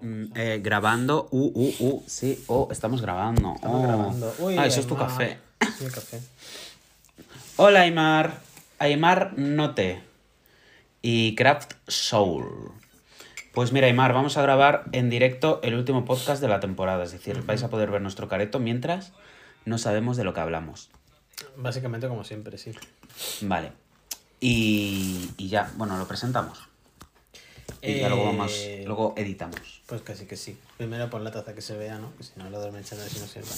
Mm, eh, grabando. Uh, uh, uh. Sí. Oh, estamos grabando. Estamos Oh. grabando. Uy, ah, eso es tu. Sí, café. Hola, Aymar. Aymar Note. Y Craft Soul. Pues mira, Aymar, vamos a grabar en directo el último podcast de la temporada. Es decir, vais a poder ver nuestro careto mientras no sabemos de lo que hablamos. Básicamente como siempre, sí. Vale. Y, y ya, bueno, lo presentamos. Y ya luego vamos, Eh, luego editamos. Pues casi que sí. Primero pon la taza que se vea, ¿no? Que si no lo duermen echando si no sirva.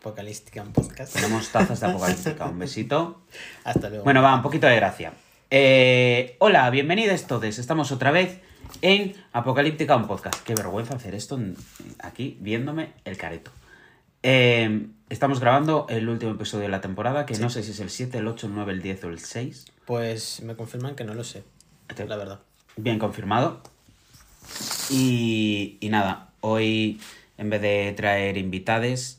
Apocalística en podcast. Tenemos tazas de apocalíptica. Un besito. Hasta luego. Bueno, va, un poquito de gracia. Eh, hola, bienvenidos todos. Estamos otra vez en Apocalíptica, un podcast. Qué vergüenza hacer esto aquí viéndome el careto. Eh, estamos grabando el último episodio de la temporada, que no sé si es el 7, el 8, el 9, el 10 o el 6. Pues me confirman que no lo sé. La verdad. Bien confirmado. Y, y nada, hoy en vez de traer invitades,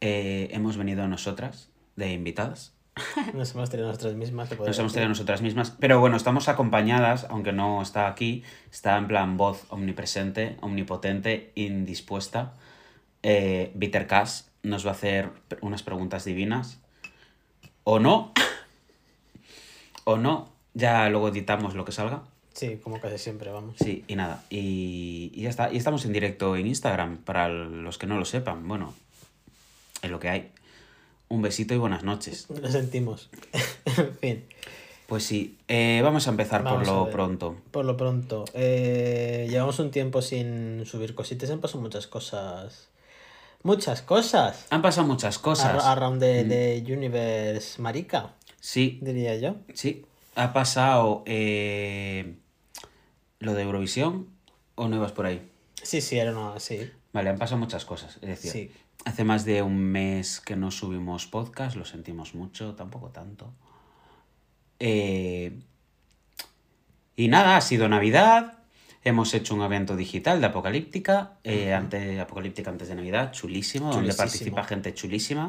eh, hemos venido nosotras de invitadas. Nos hemos traído nosotras mismas. te Nos hemos traído nosotras mismas. Pero bueno, estamos acompañadas, aunque no está aquí, está en plan voz omnipresente, omnipotente, indispuesta. Eh, Bitter nos va a hacer unas preguntas divinas. O no. o no. Ya luego editamos lo que salga. Sí, como casi siempre, vamos. Sí, y nada. Y, y ya está. Y estamos en directo en Instagram, para los que no lo sepan. Bueno, es lo que hay. Un besito y buenas noches. Lo sentimos. en fin. Pues sí, eh, vamos a empezar Vamos por lo ver. pronto. Por lo pronto, eh, llevamos un tiempo sin subir cositas, han pasado muchas cosas. Muchas cosas. Han pasado muchas cosas. Mm. Ar- Around the, the universe marica, Sí, diría yo. sí. Ha pasado eh, lo de Eurovisión o no ibas por ahí. Sí, sí, era una sí. Vale, han pasado muchas cosas. Es decir, Sí. hace más de un mes que no subimos podcast, lo sentimos mucho, tampoco tanto. Eh, y nada, ha sido Navidad. Hemos hecho un evento digital de Apocalíptica, eh, ante, Apocalíptica antes de Navidad, chulísimo, donde participa gente chulísima.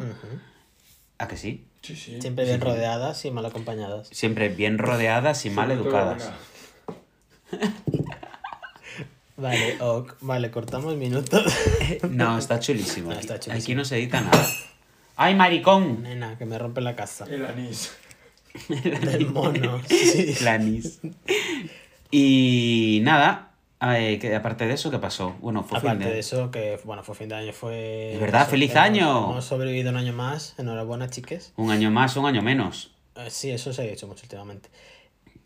¿A que sí? Sí, sí. Siempre bien rodeadas y mal acompañadas. Siempre bien rodeadas y mal educadas. Vale, ok. Vale, cortamos minutos. No, está chulísimo. No, Aquí, está chulísimo. aquí no se edita nada. ¡Ay, maricón! Nena, que me rompe la casa. El anís. Del mono. Sí. El anís. Y nada, eh, que aparte de eso, ¿qué pasó? Bueno, fue fin Aparte de... de eso, que bueno, fue fin de año, fue. Es verdad, ¡feliz hemos- año! Hemos sobrevivido un año más. Enhorabuena, chiques. Un año más, un año menos. Eh, Sí, eso se ha hecho mucho últimamente.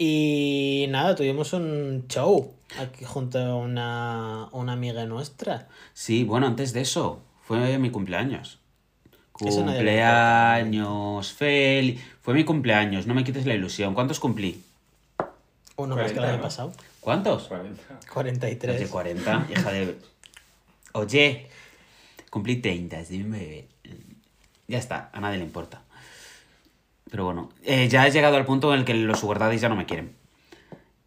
Y nada, tuvimos un show aquí junto a una, una amiga nuestra. Sí, bueno, antes de eso, fue mi cumpleaños. Cumpleaños, feliz. Fue mi cumpleaños, no me quites la ilusión. ¿Cuántos cumplí? Uno más que el 40, año ¿no? pasado. ¿Cuántos? 40. 43. Oye, 40, hija de... Oye, cumplí 30, sí, bebé. Ya está, a nadie le importa. Pero bueno, eh, ya he llegado al punto en el que los sugar daddies ya no me quieren.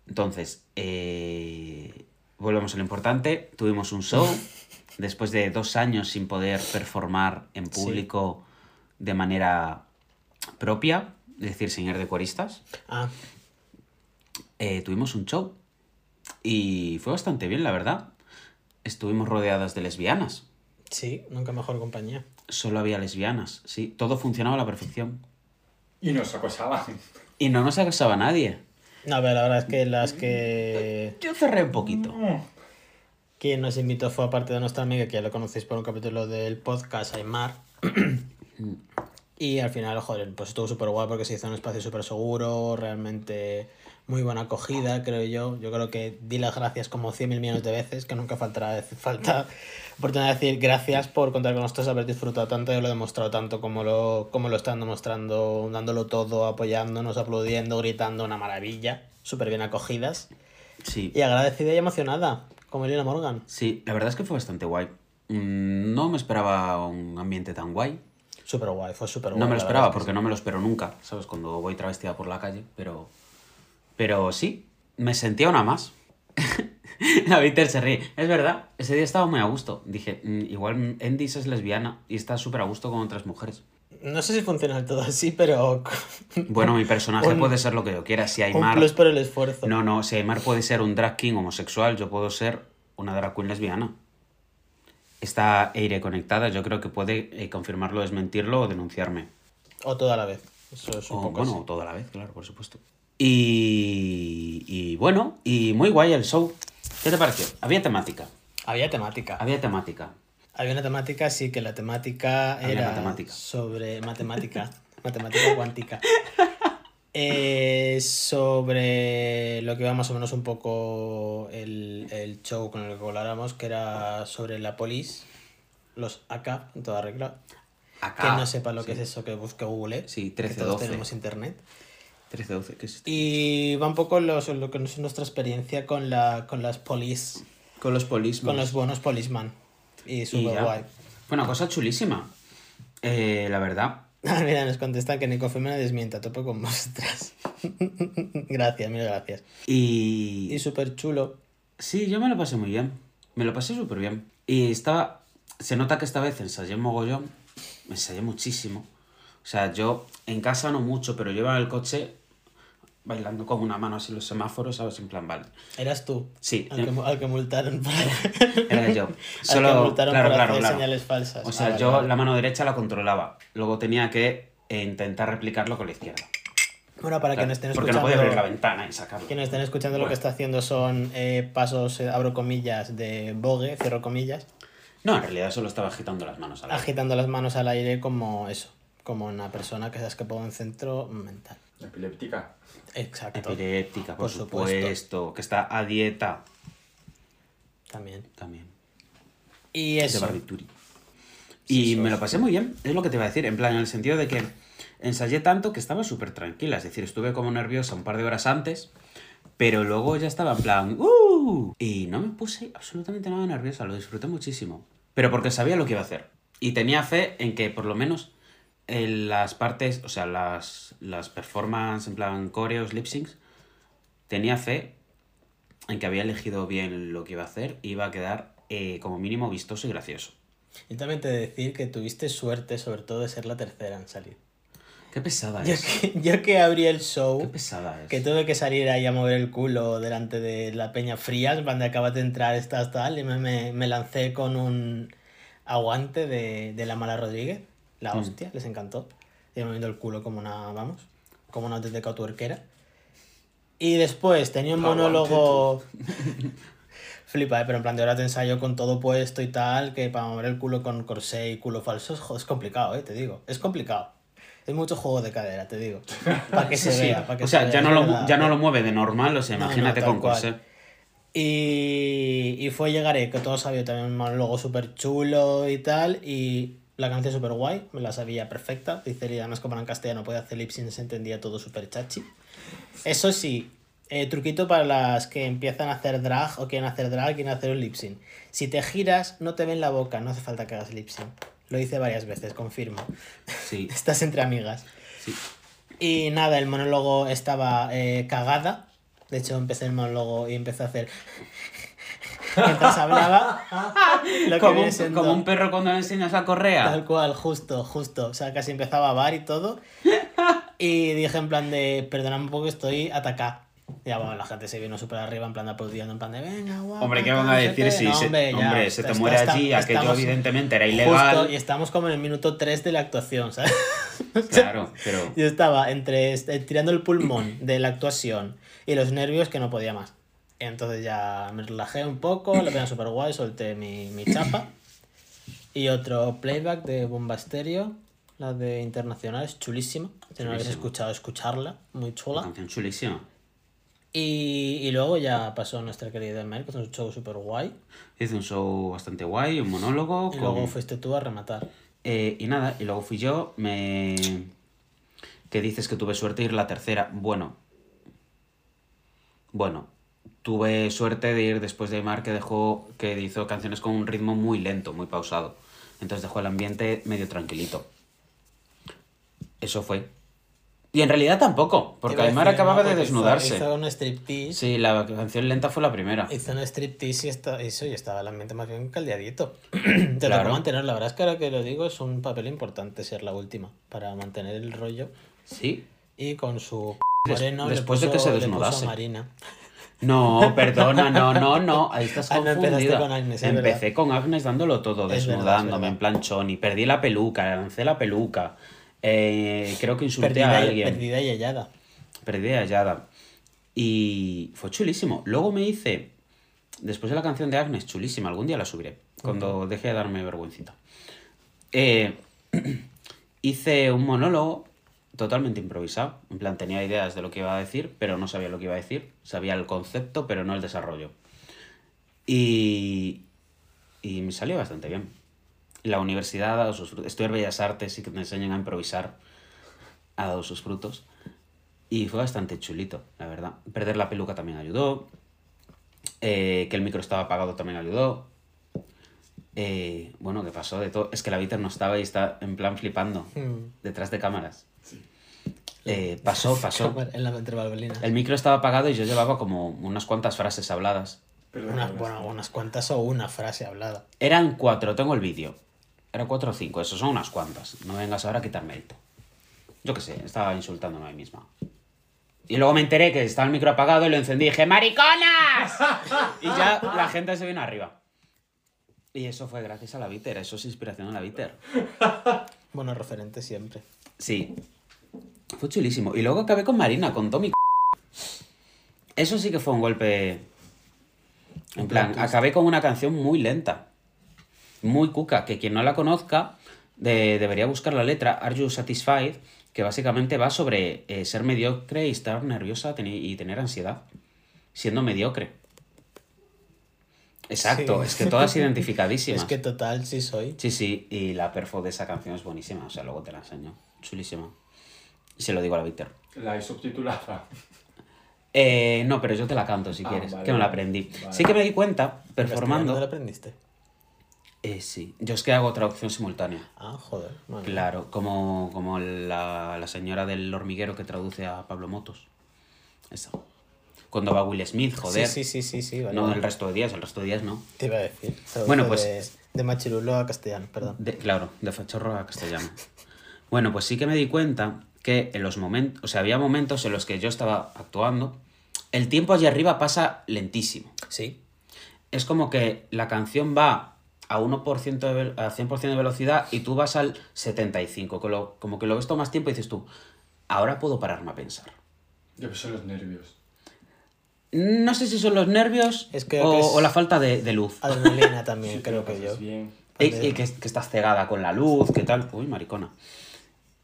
Entonces, eh, volvemos a lo importante. Tuvimos un show después de dos años sin poder performar en Sí. público de manera propia, es decir, ir de coristas. Ah, Eh, tuvimos un show y fue bastante bien, la verdad. Estuvimos rodeadas de lesbianas. sí, nunca mejor compañía. Solo había lesbianas, sí. Todo funcionaba a la perfección. Y nos acosaban. Y no nos acosaba nadie. No, pero la verdad es que las que. Yo cerré un poquito. Quien nos invitó fue aparte de nuestra amiga, que ya lo conocéis por un capítulo del podcast, Aymar. y al final, joder, pues estuvo súper guay porque se hizo un espacio súper seguro, realmente muy buena acogida, creo yo. Yo creo que di las gracias como 100 mil millones de veces, que nunca faltará falta oportunidad de decir gracias por contar con nosotros, haber disfrutado tanto y haberlo demostrado tanto como lo, como lo están demostrando, dándolo todo, apoyándonos, aplaudiendo, gritando, una maravilla. Súper bien acogidas. Sí. Y agradecida y emocionada, como Elena Morgan. Sí, la verdad es que fue bastante guay. Mm, No me esperaba un ambiente tan guay. Súper guay, fue súper guay. No me lo esperaba porque no me lo espero nunca, ¿sabes? Cuando voy travestida por la calle, pero... Pero sí, me sentía una más. La Víctor se ríe. Es verdad, ese día estaba muy a gusto. Dije, "Mm, igual Endis es lesbiana y está súper a gusto con otras mujeres. No sé si funciona del todo así, pero... Bueno, mi personaje Un- puede ser lo que yo quiera. Si Un Aymar... plus por el esfuerzo. No, no, si Aymar puede ser un drag king homosexual, yo puedo ser una drag queen lesbiana. Está Eire conectada, yo creo que puede eh, confirmarlo, desmentirlo o denunciarme. O toda la vez. Eso es un O, poco bueno, así. toda la vez, claro, por supuesto. Y, y bueno, y muy guay el show. ¿Qué te pareció? Había temática. Había temática. Había temática. Había una temática, sí, que la temática Había era matemática. sobre matemática, matemática cuántica. Eh, sobre lo que iba más o menos un poco el, el show con el que habláramos, que era sobre la polis, los AK, en toda regla. Acá. que no sepa lo sí. que es eso, que busque Google. Sí, que 13, todos 12. tenemos internet. 13, 12, ¿qué es esto? Y va un poco los- lo que es nuestra experiencia con, la, con las polis, Con los polismos. con los buenos polisman. Y Y súper guay. Fue una cosa chulísima. Eh, la verdad. Mira, nos contestan que ni confirma ni desmienta, topo con vosotras. gracias, mil gracias. Y... Y súper chulo. Sí, yo me lo pasé muy bien. Me lo pasé súper bien. Y estaba... Se nota que esta vez ensayé mogollón. Me ensayé muchísimo. O sea, yo en casa no mucho, pero yo iba en el coche bailando con una mano así los semáforos, ¿sabes? En plan, vale. Eras tú. Sí, Al que, al que multaron por, Era yo. al Solo, que multaron claro, por claro, hacer claro. señales falsas. O sea, Ah, yo la mano derecha la controlaba. Luego tenía que eh, intentar replicarlo con la izquierda. Bueno, para que nos estén porque no escuchando. podía abrir la ventana y sacarlo. Que nos estén escuchando lo que está haciendo son eh, pasos, eh, abro comillas, de bogue, cierro comillas, No, en realidad solo estaba agitando las manos a la vez. agitando las manos al aire como eso, como una persona que se ha escapado de un centro mental. Epiléptica. Exacto. Epiléptica, por, Por supuesto. supuesto. Que está a dieta También. también. Y De eso. barbituri. Sí, Y me lo pasé muy bien, es lo que te iba a decir, en plan, en el sentido de que ensayé tanto que estaba súper tranquila, es decir, estuve como nerviosa un par de horas antes, pero luego ya estaba en plan, ¡uh! Y no me puse absolutamente nada nerviosa, lo disfruté muchísimo, pero porque sabía lo que iba a hacer. Y tenía fe en que por lo menos en las partes, o sea, las, las performances, en plan, coreos, lip syncs, tenía fe en que había elegido bien lo que iba a hacer y iba a quedar eh, como mínimo vistoso y gracioso. Y también te decir que tuviste suerte, sobre todo, de ser la tercera en salir. Qué pesada Yo es. que, yo que abrí el Qué show, pesada es. que tuve que salir ahí a mover el culo delante de la peña frías, cuando acabas de entrar, estás tal, y me, me, me lancé con un aguante de, de la mala Rodríguez, la Mm. hostia, les encantó. Me moviendo el culo como una, vamos, como una auténtica tuerquera. Y después tenía un monólogo. Flipa, ¿eh? pero en plan de ahora te ensayo con todo puesto y tal, que para mover el culo con corsé y culo falso es, complicado, ¿eh? te digo. Es complicado. Es mucho juego de cadera, te digo. Para que se Sí, vea. Para que o se sea, vea, ya es no, lo, ya no lo mueve de normal, o sea, No, no, imagínate tal con corsé. Y, y fue Llegaré, que todo sabía también un monólogo súper chulo y tal. Y la canción súper guay, me la sabía perfecta. Dice, y además como era en castellano podía hacer lip sync, se entendía todo súper chachi. Eso sí, eh, truquito para las que empiezan a hacer drag o quieren hacer drag, quieren hacer un lip sync. Si te giras, no te ven la boca, no hace falta que hagas lip sync. Lo hice varias veces, confirmo. Sí, Estás entre amigas. sí. Y nada, el monólogo estaba eh, cagada. De hecho, empecé el monólogo y empecé a hacer. Mientras hablaba. Lo que Como un, siendo- como un perro cuando le enseñas la correa. Tal cual, justo, justo. O sea, casi empezaba a bar y todo. Y dije en plan de, perdonadme un poco, estoy atacada. Ya, bueno, la gente se vino súper arriba, en plan de aplaudiendo, en plan de, venga, guau. Hombre, ¿qué van a decir qué". si No, se, hombre, ya, hombre, se te está- muere está- allí? Aquello estamos evidentemente era justo, ilegal. y estamos como en el minuto 3 de la actuación, ¿sabes? Claro, pero... Yo estaba entre tirando el pulmón de la actuación y los nervios que no podía más. Entonces ya me relajé un poco, la pena súper guay, solté mi, mi chapa. Y otro playback de Bomba Estéreo, la de Internacional, es chulísima. Si no la habéis escuchado, escucharla, muy Una chula. canción chulísima. Y, y luego ya pasó nuestra querida Mel, que es un show súper guay. Hice un show bastante guay, un monólogo. Y con- luego fuiste tú a rematar. Eh, y nada, y luego fui yo, me... Que dices que tuve suerte de ir la tercera. Bueno. Bueno. Tuve suerte de ir después de Aymar que dejó... Que hizo canciones con un ritmo muy lento, muy pausado. Entonces dejó el ambiente medio tranquilito. Eso fue. Y en realidad tampoco, porque Aymar acababa ¿no? de Porque hizo- desnudarse. Hizo, un striptease. Sí, la canción lenta fue la primera. Hizo un striptease y está, eso, y estaba el ambiente más bien caldeadito. Te Claro. tocó mantener, la verdad es que ahora que lo digo es un papel importante ser la última para mantener el rollo. Sí. Y con su Des- moreno después le de puso, que se desnudase. Marina. No, perdona, no, no, no. Ahí estás Ah, no, confundida. con Agnes, es Empecé verdad. con Agnes dándolo todo, Es desnudándome verdad. en plan choni. Perdí la peluca, lancé la peluca. Eh, creo que insulté Perdida, a y- alguien. perdida y hallada. Perdí a Yada. Y fue chulísimo. Luego me hice, después de la canción de Agnes, chulísima, algún día la subiré, cuando deje de darme vergüencita. Eh, hice un monólogo totalmente improvisado. En plan, tenía ideas de lo que iba a decir, pero no sabía lo que iba a decir. Sabía el concepto, pero no el desarrollo. Y, y me salió bastante bien. La universidad ha dado sus frutos. Estudiar Bellas Artes y que te enseñan a improvisar ha dado sus frutos. Y fue bastante chulito, la verdad. Perder la peluca también ayudó. Eh, que el micro estaba apagado también ayudó. Eh, bueno, que pasó de todo. Es que la Viter no estaba y está en plan flipando. Mm. Detrás de cámaras. Eh, pasó, pasó. En la entre balbelinas. El micro estaba apagado y yo llevaba como unas cuantas frases habladas. Bueno, unas cuantas o una frase hablada. Eran cuatro, tengo el vídeo. Eran cuatro o cinco, eso son unas cuantas. No vengas ahora a quitar mérito. Yo qué sé, estaba insultándome a mí misma. Y luego me enteré que estaba el micro apagado y lo encendí y dije ¡Mariconas! y ya la gente se vino arriba. Y eso fue gracias a la Viter, eso es inspiración a la Viter. Bueno, referente siempre. Sí. Fue chulísimo. Y luego acabé con Marina, con Tommy. Eso sí que fue un golpe. En plan, acabé con una canción muy lenta. Muy cuca. Que quien no la conozca de- debería buscar la letra Are You Satisfied? Que básicamente va sobre eh, ser mediocre y estar nerviosa y tener ansiedad. Siendo mediocre. Exacto, Sí. es que todas identificadísimas. Es que total, sí soy. Sí, sí, y la perfo de esa canción es buenísima, o sea, luego te la enseño. Chulísima. Y se lo digo a la Víctor. La he subtitulada. Eh, no, pero yo te la canto si Ah, quieres, vale, que me la aprendí. Vale. Sí que me di cuenta, ¿Dónde lo performando. aprendiste? Eh, sí, yo es que hago traducción simultánea. Ah, joder. Claro, como, como la, la señora del hormiguero que traduce a Pablo Motos. Esa. Cuando va Will Smith, joder. Sí, sí, sí, sí, sí, vale. No vale. el resto de días, el resto de días no. Te iba a decir. Traduce Bueno, pues- De, de machirulo a castellano, perdón. De- claro, de fachorro a castellano. Bueno, pues sí que me di cuenta que en los momentos, o sea, había momentos en los que yo estaba actuando, el tiempo allí arriba pasa lentísimo. Sí. Es como que la canción va a 1% de, a 100% de velocidad y tú vas al 75, que lo- como que lo ves todo más tiempo y dices tú, ahora puedo pararme a pensar. Yo que son los nervios. No sé si son los nervios Es que- o, que es- o la falta de, de luz. Adrenalina también, Sí, creo que yo. bien. Y, y que, que estás cegada con la luz, que tal. Uy, maricona.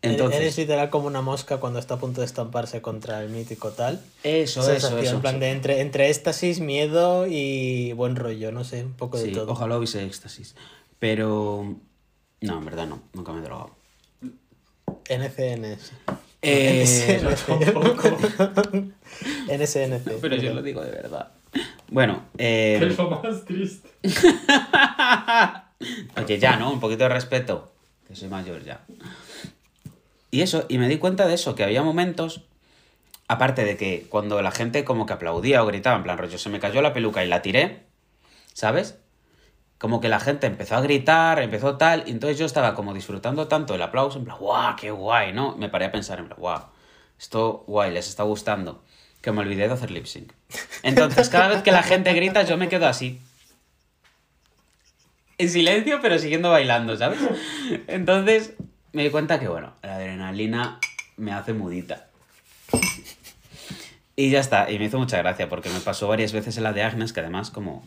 Entonces, Eres literal como una mosca cuando está a punto de estamparse contra el mítico tal. eso, eso, eso. En plan de entre, entre éxtasis, miedo y buen rollo, no sé, un poco de todo. ojalá hubiese éxtasis. Pero. No, en verdad no, nunca me he drogado. NCNS. Eh, NSNC. pero yo lo digo de verdad. Bueno, eh, Es lo más triste. oye, ya, ¿no? Un poquito de respeto. Que soy mayor ya. Y eso, y me di cuenta de eso, que había momentos. Aparte de que cuando la gente como que aplaudía o gritaba, en plan rollo, se me cayó la peluca y la tiré, ¿sabes? Como que la gente empezó a gritar, empezó tal, y entonces yo estaba como disfrutando tanto el aplauso, en plan, ¡guau, qué guay! ¿no? Me paré a pensar, en plan, ¡guau! Esto guay, les está gustando. Que me olvidé de hacer lip sync. Entonces, cada vez que la gente grita, yo me quedo así. En silencio, pero siguiendo bailando, ¿sabes? Entonces, me di cuenta que, bueno, la adrenalina me hace mudita. Y ya está, y me hizo mucha gracia porque me pasó varias veces en la de Agnes, que además como...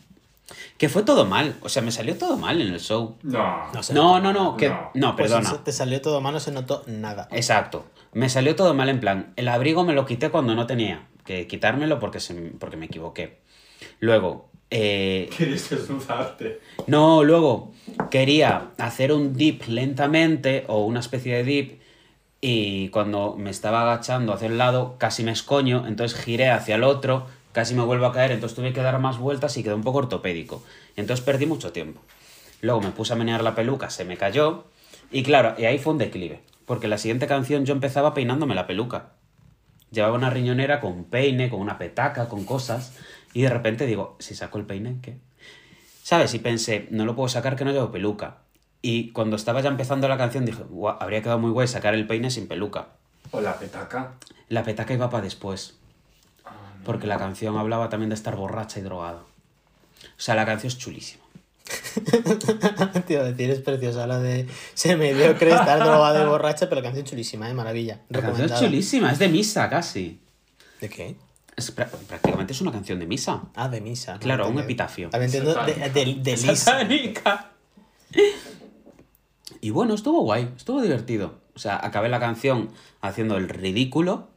Que fue todo mal, o sea, me salió todo mal en el show. No. No. No, no, no, que... No. No, Pues perdona. te salió todo mal, no se notó nada. Exacto. Me salió todo mal en plan. El abrigo me lo quité cuando no tenía que quitármelo porque, se, porque me equivoqué. Luego, eh, Quieres desnudarte. no, luego quería hacer un dip lentamente o una especie de dip y cuando me estaba agachando hacia el lado casi me escoño, entonces giré hacia el otro, casi me vuelvo a caer, entonces tuve que dar más vueltas y quedé un poco ortopédico. Entonces perdí mucho tiempo. Luego me puse a menear la peluca, se me cayó y claro, y ahí fue un declive, porque la siguiente canción yo empezaba peinándome la peluca. Llevaba una riñonera con un peine, con una petaca, con cosas y de repente digo, si saco el peine, ¿qué? ¿Sabes? Y pensé, no lo puedo sacar que no llevo peluca. Y cuando estaba ya empezando la canción dije, "Guau, habría quedado muy guay sacar el peine sin peluca. O la petaca. La petaca iba para después. Ah, Porque la canción hablaba también de estar borracha y drogada. O sea, la canción es chulísima. A decir, es preciosa la de se me dio creer estar drogada y borracha, pero la canción chulísima, ¿eh? Maravilla. La canción es chulísima, es de misa casi. ¿De qué? Es prá- prácticamente es una canción de misa. Ah, de misa. Claro, un epitafio. Entiendo de, de, de Lisa. Satánica. Y bueno, estuvo guay, estuvo divertido. O sea, acabé la canción haciendo el ridículo,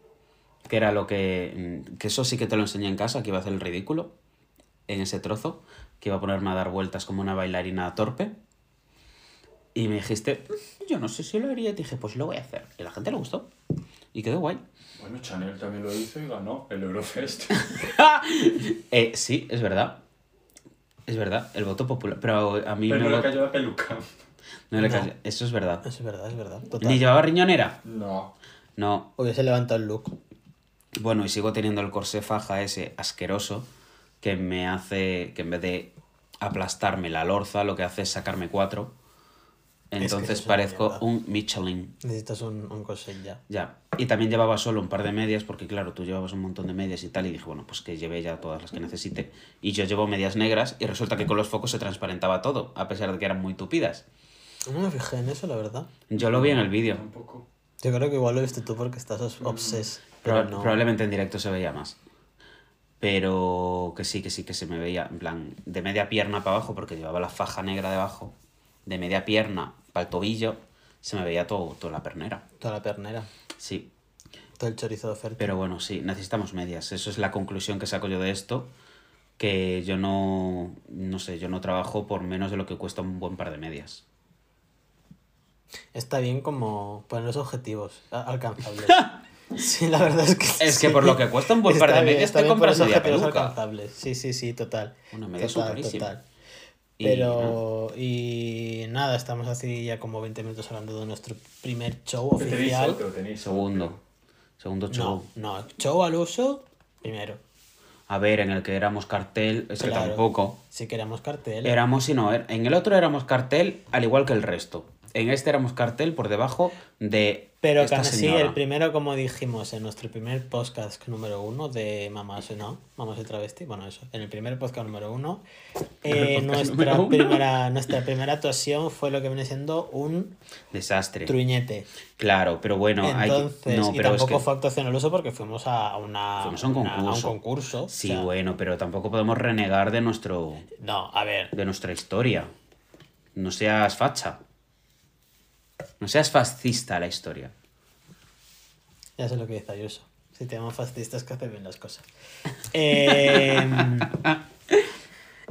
que era lo que... mm, Que eso sí que te lo enseñé en casa, que iba a hacer el ridículo en ese trozo, que iba a ponerme a dar vueltas como una bailarina torpe. Y me dijiste, "Mm, yo no sé si lo haría. Y te dije, pues lo voy a hacer. Y a la gente le gustó. Y quedó guay. Bueno, Chanel también lo hizo y ganó el Eurofest. Eh, sí, es verdad. Es verdad, el voto popular. Pero a mí Pero no le cayó la peluca. no le No. cayó- Eso es verdad. Es verdad, es verdad. Total. ¿Ni llevaba riñonera? No. No. Hubiese levantado el look. Bueno, y sigo teniendo el corsé faja ese asqueroso que me hace que en vez de aplastarme la lorza, lo que hace es sacarme cuatro. Entonces es parezco un Michelin. Necesitas un, un corset ya. Ya. Y también llevaba solo un par de medias, porque claro, tú llevabas un montón de medias y tal, y dije, bueno, pues que llevé ya todas las que necesite. Y yo llevo medias negras, y resulta que con los focos se transparentaba todo, a pesar de que eran muy tupidas. No me fijé en eso, la verdad. Yo lo vi en el vídeo. Un poco. Yo creo que igual lo viste tú porque estás os- obses. Proba- Pero no. Probablemente en directo se veía más. Pero que sí, que sí, que se me veía, en plan, de media pierna para abajo, porque llevaba la faja negra debajo, de media pierna para el tobillo, se me veía todo, toda la pernera. Toda la pernera. Sí, Todo el chorizo de oferta. pero bueno, sí, necesitamos medias. Eso es la conclusión que saco yo de esto, que yo no, no sé, yo no trabajo por menos de lo que cuesta un buen par de medias. Está bien como poner los objetivos alcanzables. sí, la verdad es que Es que por lo que cuesta un buen par de medias, te compras media peluca. alcanzables. Sí, sí, sí, total. Una media total. Pero, y nada, estamos así ya como 20 minutos hablando de nuestro primer show Tenéis oficial. otro, tenéis Segundo, segundo show. No, no, show al uso, primero. A ver, en el que éramos cartel, es que tampoco. Si queremos cartel. Éramos y no, er- en el otro éramos cartel al igual que el resto. En este éramos cartel por debajo de Pero que así, señora. el primero, como dijimos en nuestro primer podcast número uno de Mamás no, Mamás y Travesti, bueno, eso, en el primer podcast número uno, eh, podcast nuestra, número uno. primera, nuestra primera actuación fue lo que viene siendo un Desastre. truñete. Claro, pero bueno, hay Entonces, no, y pero es tampoco que fue actuación al uso porque fuimos a una fuimos a un una- concurso. o Sí, sea, bueno, pero tampoco podemos renegar de nuestro No, a ver, de nuestra historia. No seas facha. No seas fascista la historia. ya sé lo que dice Ayuso. Si te llaman fascistas que hacen bien las cosas. Eh,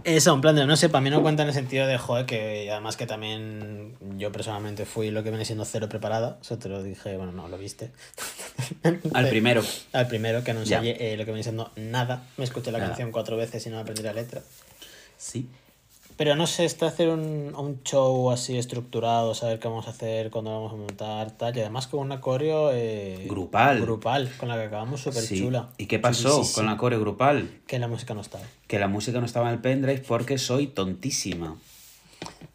eso, en plan de, no sé, para mí no cuenta en el sentido de, joder, que además que también yo personalmente fui lo que viene siendo cero preparada. Eso te lo dije, bueno, no, lo viste. Al primero. Al primero, que no ensayé eh, lo que viene siendo nada. Me escuché la Nada. canción cuatro veces y no aprendí la letra. Sí. Pero no sé, está hacer un, un show así estructurado, saber qué vamos a hacer, cuándo vamos a montar, tal. Y además con una coreo... eh, Grupal. Grupal, con la que acabamos súper Sí. chula. ¿Y qué pasó con la core grupal? Que la música no estaba. que la música no estaba en el pendrive porque soy tontísima.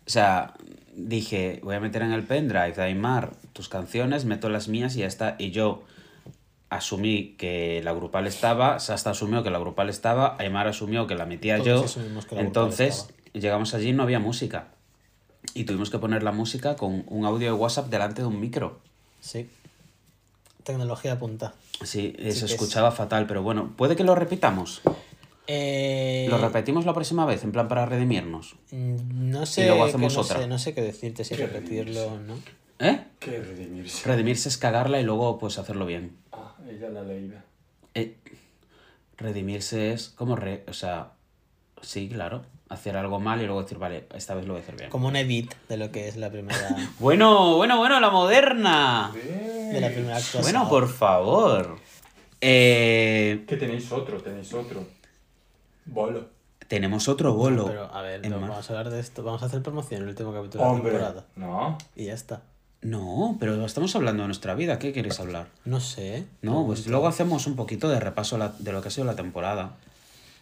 O sea, dije, voy a meter en el pendrive de Aymar tus canciones, meto las mías y ya está. Y yo asumí que la grupal estaba, Sasta asumió que la grupal estaba, Aymar asumió que la metía Todos yo. que la Entonces. Llegamos allí y no había música. Y tuvimos que poner la música con un audio de WhatsApp delante de un micro. Sí. Tecnología punta. Sí, que se es- escuchaba fatal, pero bueno, puede que lo repitamos. Eh, Lo repetimos la próxima vez, en plan para redimirnos. mm, No sé, luego que hacemos no otra. sé, no sé qué decirte, si Qué repetirlo o no. ¿Eh? ¿Qué redimirse? Redimirse es cagarla y luego pues hacerlo bien. Ah, ella la leída. Eh, redimirse es como re... O sea, sí, claro. Hacer algo mal y luego decir, vale, esta vez lo voy a hacer bien. Como un edit de lo que es la primera, Bueno, bueno, bueno, la moderna. de la primera actuación. Bueno, por favor. Eh, Que tenéis otro, tenéis otro. Bolo. tenemos otro bolo. Pero a ver, no, vamos a hablar de esto. Vamos a hacer promoción en el último capítulo de la temporada. No. Y ya está. No, pero estamos hablando de nuestra vida. ¿Qué queréis hablar? No sé. No, pues luego hacemos un poquito de repaso la- de lo que ha sido la temporada.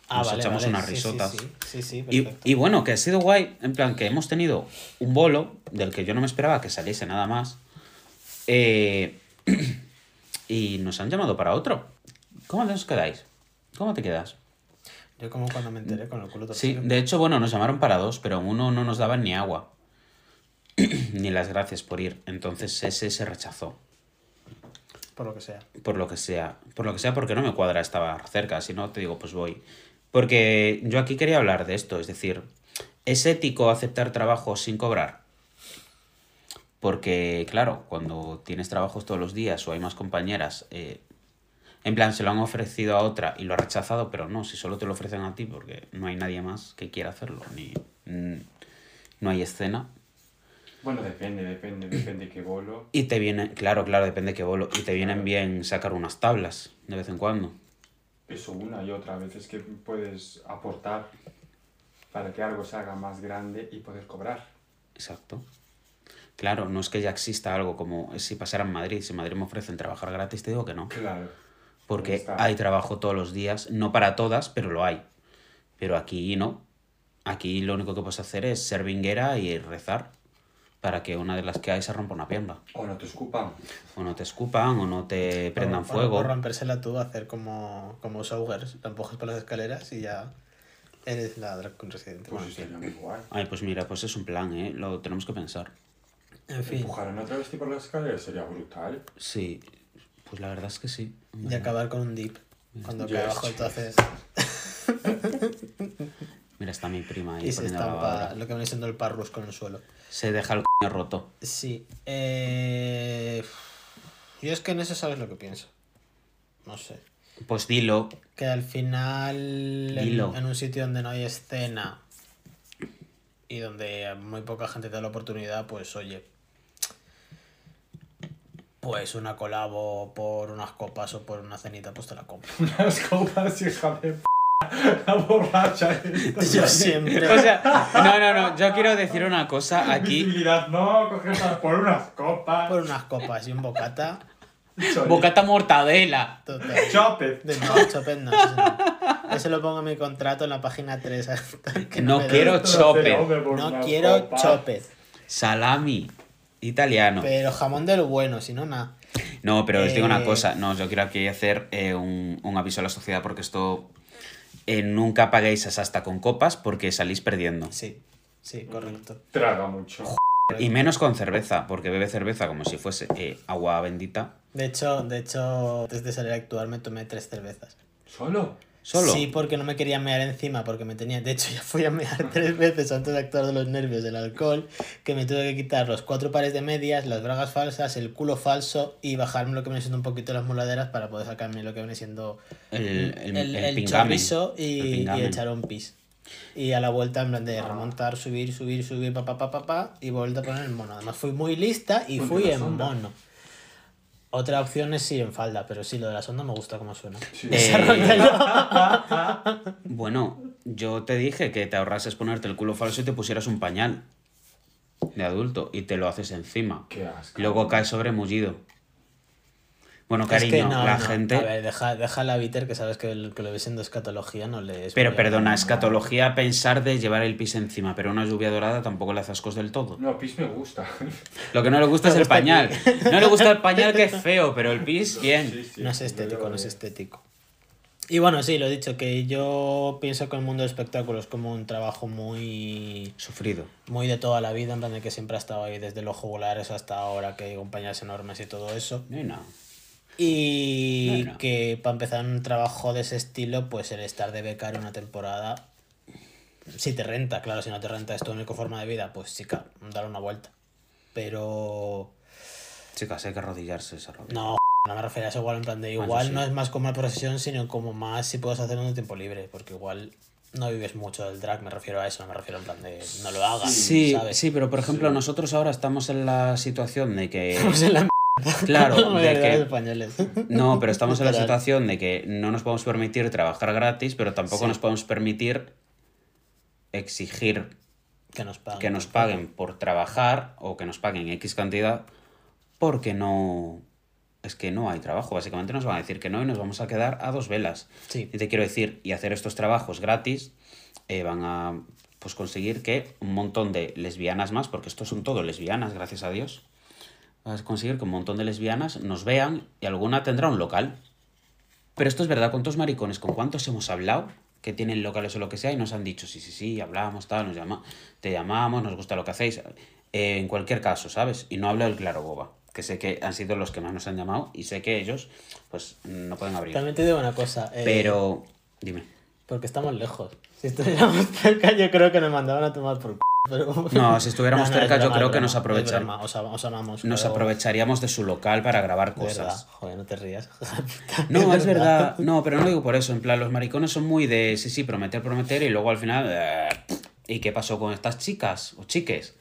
Ah, Nos vale, echamos vale, unas sí, sí, risotas. Sí, Y, bueno, que ha sido guay, en plan que hemos tenido un bolo del que yo no me esperaba que saliese nada más. eh, y nos han llamado para otro. ¿Cómo os quedáis? ¿Cómo te quedas? Yo como cuando me enteré con el culo Sí, de hecho, bueno, nos llamaron para dos, pero uno no nos daban ni agua. ni las gracias por ir. Entonces ese se rechazó. Por lo que sea. Por lo que sea. Por lo que sea, porque no me cuadra estaba cerca. Si no, te digo, pues voy. Porque yo aquí quería hablar de esto. Es decir, ¿es ético aceptar trabajo sin cobrar? Porque, claro, cuando tienes trabajos todos los días o hay más compañeras, eh, en plan, se lo han ofrecido a otra y lo ha rechazado, pero no, si solo te lo ofrecen a ti porque no hay nadie más que quiera hacerlo, ni no hay escena. Bueno, depende, depende, depende qué bolo. Y te viene, claro, claro, depende de qué bolo, y te vienen bien sacar unas tablas de vez en cuando. Eso una y otra veces que puedes aportar para que algo se haga más grande y poder cobrar. Exacto. Claro, no es que ya exista algo como si pasara en Madrid. Si en Madrid me ofrecen trabajar gratis, te digo que no. Claro. Porque está. hay trabajo todos los días, no para todas, pero lo hay. Pero aquí no. Aquí lo único que puedes hacer es ser vinguera y rezar para que una de las que hay se rompa una pierna. O no te escupan. O no te escupan, o no te prendan por- fuego. Por rompérsela tú, hacer como, como Saugers, la empujas por las escaleras y ya eres la drag queen residente. Pues estaría muy guay. Ay, pues mira, pues es un plan, ¿eh? Lo tenemos que pensar. En fin, Empujar a otra vez por las escaleras sería brutal. Sí, pues la verdad es que sí. y acabar con un dip. Cuando Yes. cae abajo, entonces. Mira, está mi prima ahí Y se estampa lo que viene siendo el parrus con el suelo. Se deja el coño roto. Sí. Eh... Yo es que en eso sabes lo que pienso. No sé. Pues dilo. Que al final, en, Dilo. en un sitio donde no hay escena y donde muy poca gente te da la oportunidad, pues oye, pues una colabo por unas copas o por una cenita, pues te la compro. Unas copas, hija de p. La borracha esta. Yo siempre. O sea, no, no, no. Yo quiero decir una cosa aquí. Visibilidad, no, coger por unas copas. Por unas copas y un bocata. Bocata mortadela. Total. De no, chopet no, eso no. Eso lo pongo en mi contrato en la página 3. que No quiero chope. No quiero chopet. Salami. Italiano. Pero jamón del bueno, si no, nada. No, pero os digo una Eh, cosa. No, yo quiero aquí hacer eh, un, un aviso a la sociedad porque esto. Eh, nunca paguéis a hasta con copas porque salís perdiendo. Sí, sí, correcto. Traga mucho. Y menos con cerveza, porque bebe cerveza como si fuese eh, agua bendita. De hecho, de hecho, antes de salir a actuar me tomé tres cervezas. ¿Solo? Solo. Sí, porque no me quería mear encima, porque me tenía. De hecho, ya fui a mear tres veces antes de actuar de los nervios del alcohol, que me tuve que quitar los cuatro pares de medias, las bragas falsas, el culo falso y bajarme lo que viene siendo un poquito las muladeras para poder sacarme lo que viene siendo El, el, el, el chorizo El y, y echar un pis. Y a la vuelta, en plan de remontar, subir, subir, subir, pa, pa, pa, pa, pa, y vuelta a poner el mono. Además, fui muy lista y fui en mono. Otra opción es ir en falda, pero sí, lo de la sonda me gusta cómo suena. Sí. Eh, Bueno, yo te dije que te ahorrases ponerte el culo falso y te pusieras un pañal de adulto y te lo haces encima. Qué asco. Luego cae sobre mullido. Bueno, Es cariño, que no, la no. gente. A ver, deja, deja la Viter, que sabes que, el- que lo ves siendo escatología, no le es Pero perdona, escatología pensar de llevar el pis encima, pero una lluvia dorada tampoco le hace ascos del todo. No, pis me gusta. Lo que no le gusta Me es el pañal. No le gusta el pañal que es feo, pero el pis, bien. Sí, sí, No es estético, no es estético. Y bueno, sí, lo he dicho, que yo pienso que el mundo del espectáculo es como un trabajo muy Sufrido. muy de toda la vida, en plan de que siempre ha estado ahí desde los jugulares hasta ahora, que hay compañías enormes y todo eso. No, no. Y Bueno. que para empezar un trabajo de ese estilo, pues el estar de becario una temporada, si te renta, claro, si no te renta es tu única forma de vida, pues chica, dar una vuelta. Pero Chicas, hay que arrodillarse esa rodilla. no, no me refiero a eso igual en plan de Bueno, igual sí. no es más como una profesión, sino como más si puedes hacer en un tiempo libre, porque igual no vives mucho del drag, me refiero a eso, no me refiero en plan de no lo hagas, Sí, ¿sabes? sí, pero por ejemplo, Sí. nosotros ahora estamos en la situación de que. Estamos en la Claro, de que. españoles. No, pero estamos en la situación de que no nos podemos permitir trabajar gratis, pero tampoco Sí. nos podemos permitir exigir Que nos paguen. que nos paguen por trabajar o que nos paguen X cantidad porque no es que no hay trabajo. Básicamente nos van a decir que no y nos vamos a quedar a dos velas. Sí. Y te quiero decir, y hacer estos trabajos gratis eh, van a pues conseguir que un montón de lesbianas más, porque estos son todo lesbianas, gracias a Dios, vas a conseguir que un montón de lesbianas nos vean y alguna tendrá un local. Pero esto es verdad, ¿cuántos maricones, con cuántos hemos hablado? Que tienen locales o lo que sea y nos han dicho, sí, sí, sí, hablamos, tal, nos llama, te llamamos, nos gusta lo que hacéis. Eh, en cualquier caso, ¿sabes? Y no hablo del Claro Boba, que sé que han sido los que más nos han llamado y sé que ellos, pues, no pueden abrir. También te digo una cosa. eh, Pero, dime. Porque estamos lejos. Si estuviéramos cerca, yo creo que nos mandaban a tomar por c. Pero... No, si estuviéramos No, no, es cerca, yo creo que nos es aprovechan. broma, Os, os amamos. Nos pero- aprovecharíamos de su local para grabar de verdad. cosas. Joder, no te rías. No, es verdad. No, pero no lo digo por eso. En plan, los maricones son muy de sí, sí, prometer, prometer y luego al final. eh, ¿Y qué pasó con estas chicas o chiques?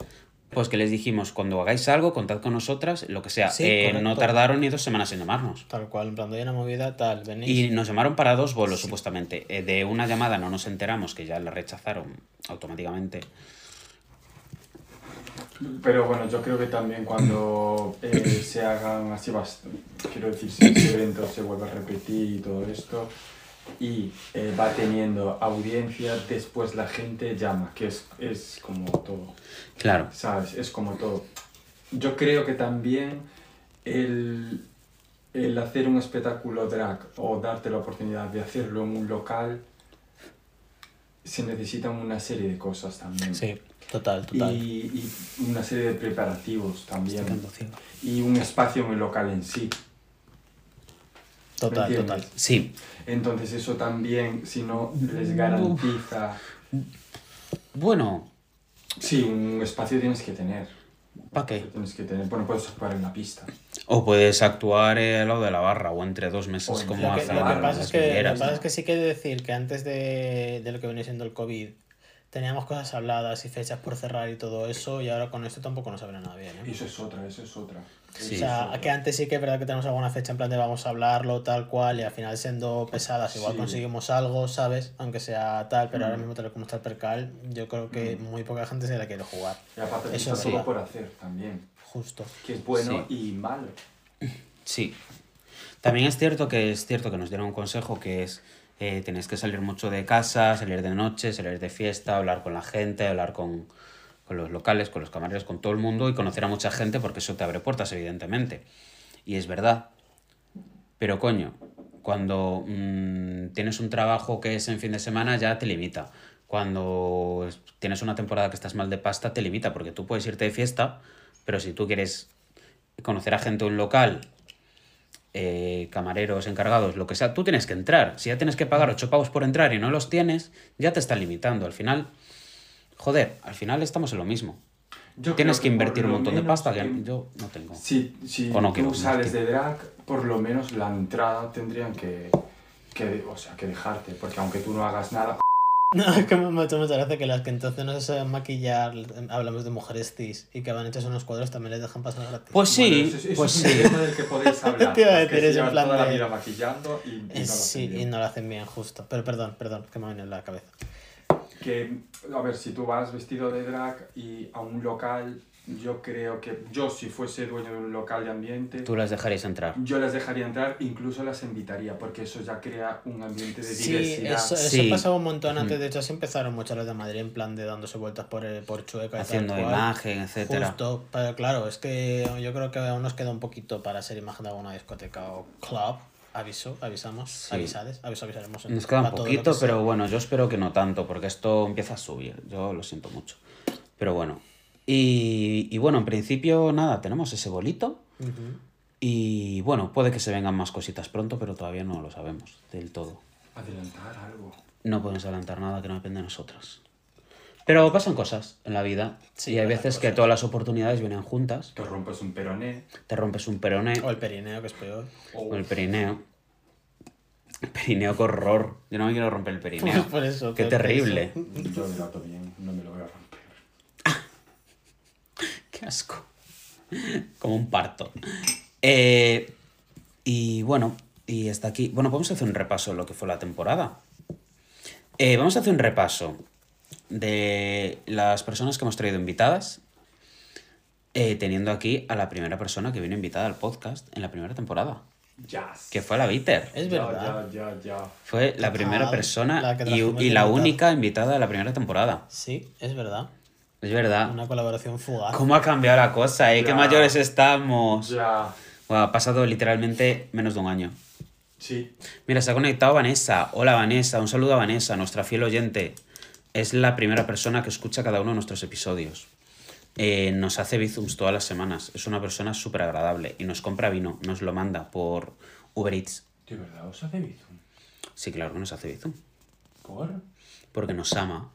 Pues que les dijimos, cuando hagáis algo, contad con nosotras, lo que sea. Sí, Eh, no tardaron ni dos semanas en llamarnos. Tal cual, en plan, doy una movida, tal, venís. Y nos llamaron para dos bolos, supuestamente. Eh, de una llamada no nos enteramos, que ya la rechazaron automáticamente. Pero bueno, yo creo que también cuando eh, se hagan así, quiero decir, si este evento se vuelve a repetir y todo esto, y eh, va teniendo audiencia, después la gente llama, que es, es como todo, Claro. ¿sabes? Es como todo. Yo creo que también el, el hacer un espectáculo drag o darte la oportunidad de hacerlo en un local, se necesitan una serie de cosas también. Sí, total, Y, total. y una serie de preparativos también. Y un espacio en el local en sí. Total, ¿me total. Sí. Entonces eso también, si no les garantiza... Bueno, Sí, un espacio tienes que tener. ¿para qué? Tienes que tener. Bueno, puedes actuar en la pista. O puedes actuar al lado de la barra o entre dos mesas como Lo que, hacen lo que pasa es que, sí que he de decir que antes de, de lo que viene siendo el COVID, teníamos cosas habladas y fechas por cerrar y todo eso, y ahora con esto tampoco nos abre nada bien. ¿eh? Y eso es otra, eso es otra. Sí. O sea, otra. que antes sí que es verdad que tenemos alguna fecha en plan de vamos a hablarlo, tal cual, y al final siendo pesadas, igual Sí. conseguimos algo, ¿sabes? Aunque sea tal, pero ahora Mm. mismo tal como está el percal, yo creo que muy poca gente se la quiere jugar. Y aparte, Eso está es todo por hacer también. Justo. Que es bueno y malo. Sí. También es cierto que es cierto que nos dieron un consejo que es eh, tenéis que salir mucho de casa, salir de noche, salir de fiesta, hablar con la gente, hablar con, con los locales, con los camareros, con todo el mundo y conocer a mucha gente porque eso te abre puertas, evidentemente. Y es verdad. Pero coño, cuando mm, tienes un trabajo que es en fin de semana ya te limita. Cuando es- tienes una temporada que estás mal de pasta te limita porque tú puedes irte de fiesta, pero si tú quieres conocer a gente de un local, eh, camareros, encargados, lo que sea, tú tienes que entrar. Si ya tienes que pagar ocho pavos por entrar y no los tienes, ya te están limitando. Al final, joder, al final estamos en lo mismo. Yo Tienes que invertir un montón de pasta que yo no tengo. Si, si O no quiero, tú sales de drag, por lo menos la entrada tendrían que, que, o sea, que dejarte, porque aunque tú no hagas nada, No, es que me ha hecho mucha gracia que las que entonces no se saben maquillar, hablamos de mujeres cis, y que van hechas unos cuadros también les dejan pasar gratis. Pues sí, Bueno, eso, es- eso pues es un sí. tema del que podéis hablar. Te iba a decir en plan toda la de- vida maquillando y, y no lo sí, hacen y bien. no lo hacen bien, justo. Pero perdón, perdón, que me ha venido en la cabeza. Que, a ver, si tú vas vestido de drag y a un local, yo creo que yo si fuese dueño de un local de ambiente, Tú las dejarías entrar. yo las dejaría entrar, incluso las invitaría, porque eso ya crea un ambiente de Sí, diversidad. eso, eso Sí. pasaba un montón antes. De hecho, así empezaron muchas las de Madrid en plan de dándose vueltas por, el- por Chueca y tal Haciendo cual. imagen, etcétera. Justo, pero claro, es que yo creo que aún nos queda un poquito para ser imagen de alguna discoteca o club. Aviso, avisamos, Sí. avisades, aviso, avisaremos. Nos queda un poquito, que sea. pero bueno, yo espero que no tanto, porque esto empieza a subir. Yo lo siento mucho. Pero bueno. Y, y bueno, en principio, nada, tenemos ese bolito. Y bueno, puede que se vengan más cositas pronto, pero todavía no lo sabemos del todo. Adelantar algo. No podemos adelantar nada que no depende de nosotras. Pero pasan cosas en la vida. Sí, y hay veces que cosas. todas las oportunidades vienen juntas. Te rompes un peroné. Te rompes un peroné O el perineo, que es peor. O o el perineo. El perineo, qué horror. Yo no me quiero romper el perineo. Por eso, Qué que- terrible. que yo me trato bien, no me lo voy a romper. Qué asco. Como un parto. Eh, y bueno, y hasta aquí. Bueno, vamos a hacer un repaso de lo que fue la temporada. Eh, vamos a hacer un repaso de las personas que hemos traído invitadas. eh, teniendo aquí a la primera persona que vino invitada al podcast en la primera temporada, Jazz. que fue la Bitter. Es verdad. Ya, ya, ya. Fue la primera persona la que y, la invitada. única invitada de la primera temporada. Sí, es verdad. Es verdad. Una colaboración fugaz. ¿Cómo ha cambiado la cosa, eh? Qué Ya. mayores estamos. Ya. Bueno, ha pasado literalmente menos de un año. Sí. Mira, se ha conectado Vanessa. Hola Vanessa, un saludo a Vanessa, nuestra fiel oyente. Es la primera persona que escucha cada uno de nuestros episodios. Eh, nos hace bizums todas las semanas. Es una persona súper agradable y nos compra vino, nos lo manda por Uber Eats. ¿De verdad os hace bizum? Sí, claro que nos hace bizum. ¿Por? Porque nos ama.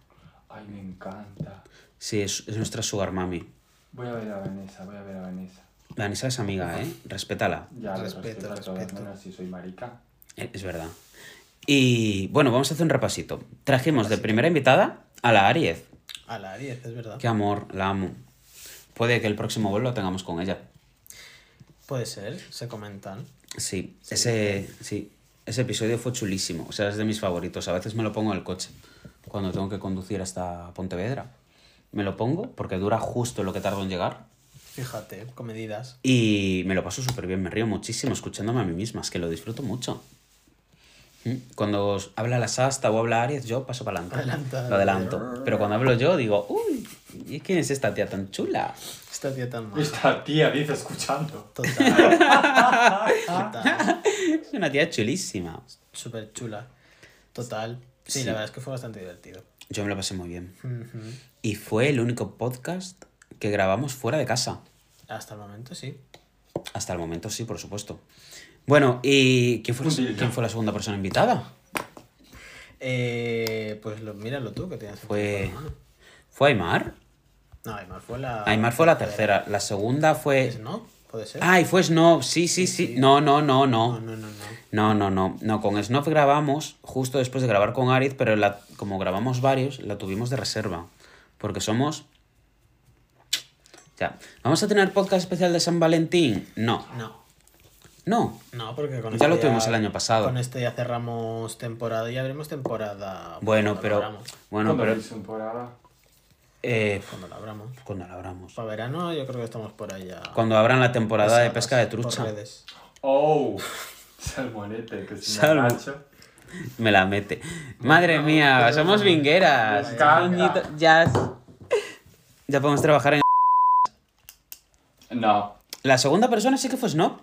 Ay, me encanta. Sí, es, es nuestra sugar mami. Voy a ver a Vanessa, voy a ver a Vanessa. Vanessa es amiga, ¿eh? Respétala. Ya, Respeto, respeto, si soy marica. Eh, Es verdad. Y bueno, vamos a hacer un repasito. Trajimos de primera invitada a la Aries. A la 10, es verdad. Qué amor, la amo. Puede que el próximo vuelo lo tengamos con ella. Puede ser, se comentan. Sí, ese, sí, ese episodio fue chulísimo. O sea, es de mis favoritos. A veces me lo pongo en el coche cuando tengo que conducir hasta Pontevedra. Me lo pongo porque dura justo lo que tardo en llegar. Fíjate, con medidas. Y me lo paso súper bien, me río muchísimo escuchándome a mí misma, es que lo disfruto mucho. ¿Mm? Cuando os habla la Sasta o habla Aries, yo paso para adelante. Adelanta. Lo adelanto. Pero cuando hablo yo, digo, uy, ¿y quién es esta tía tan chula? Esta tía tan mala. Esta tía dice escuchando. Total. Total. Es una tía chulísima. Súper chula. Total. Sí, Sí. la verdad es que fue bastante divertido. Yo me lo pasé muy bien. Y fue el único podcast que grabamos fuera de casa. Hasta el momento, sí. Hasta el momento, sí, por supuesto. Bueno, ¿y quién fue, la- Humilde. quién fue la segunda persona invitada? Eh, pues lo, míralo tú, que tienes el Fue-. ¿Fue Aymar? No, Aymar fue la. Aymar fue la tercera. La segunda fue... ¿Es no? ¿Puede ser? Ay, fue Snob, sí, sí, sí. sí. No, no, no, No, no. no, no, no. No, no, no. No, con Snob grabamos justo después de grabar con Arid, pero la, como grabamos varios, la tuvimos de reserva. Porque somos. Ya. ¿Vamos a tener podcast especial de San Valentín? No. No. No. No, porque con Ya este lo tuvimos el año pasado. Con este ya cerramos temporada y abrimos temporada. Bueno, pero. Bueno, ¿Cuándo pero. temporada? Eh, Cuando la abramos. cuando la abramos. Para verano, yo creo que estamos por ya. Cuando abran la temporada de pesca de trucha. ¡Oh! Salmonete, que si Salmo-. Me la mete. Madre mía, somos vingueras. Encanta. Coñito, Ya. Ya podemos trabajar en. No. La segunda persona sí que fue Snob.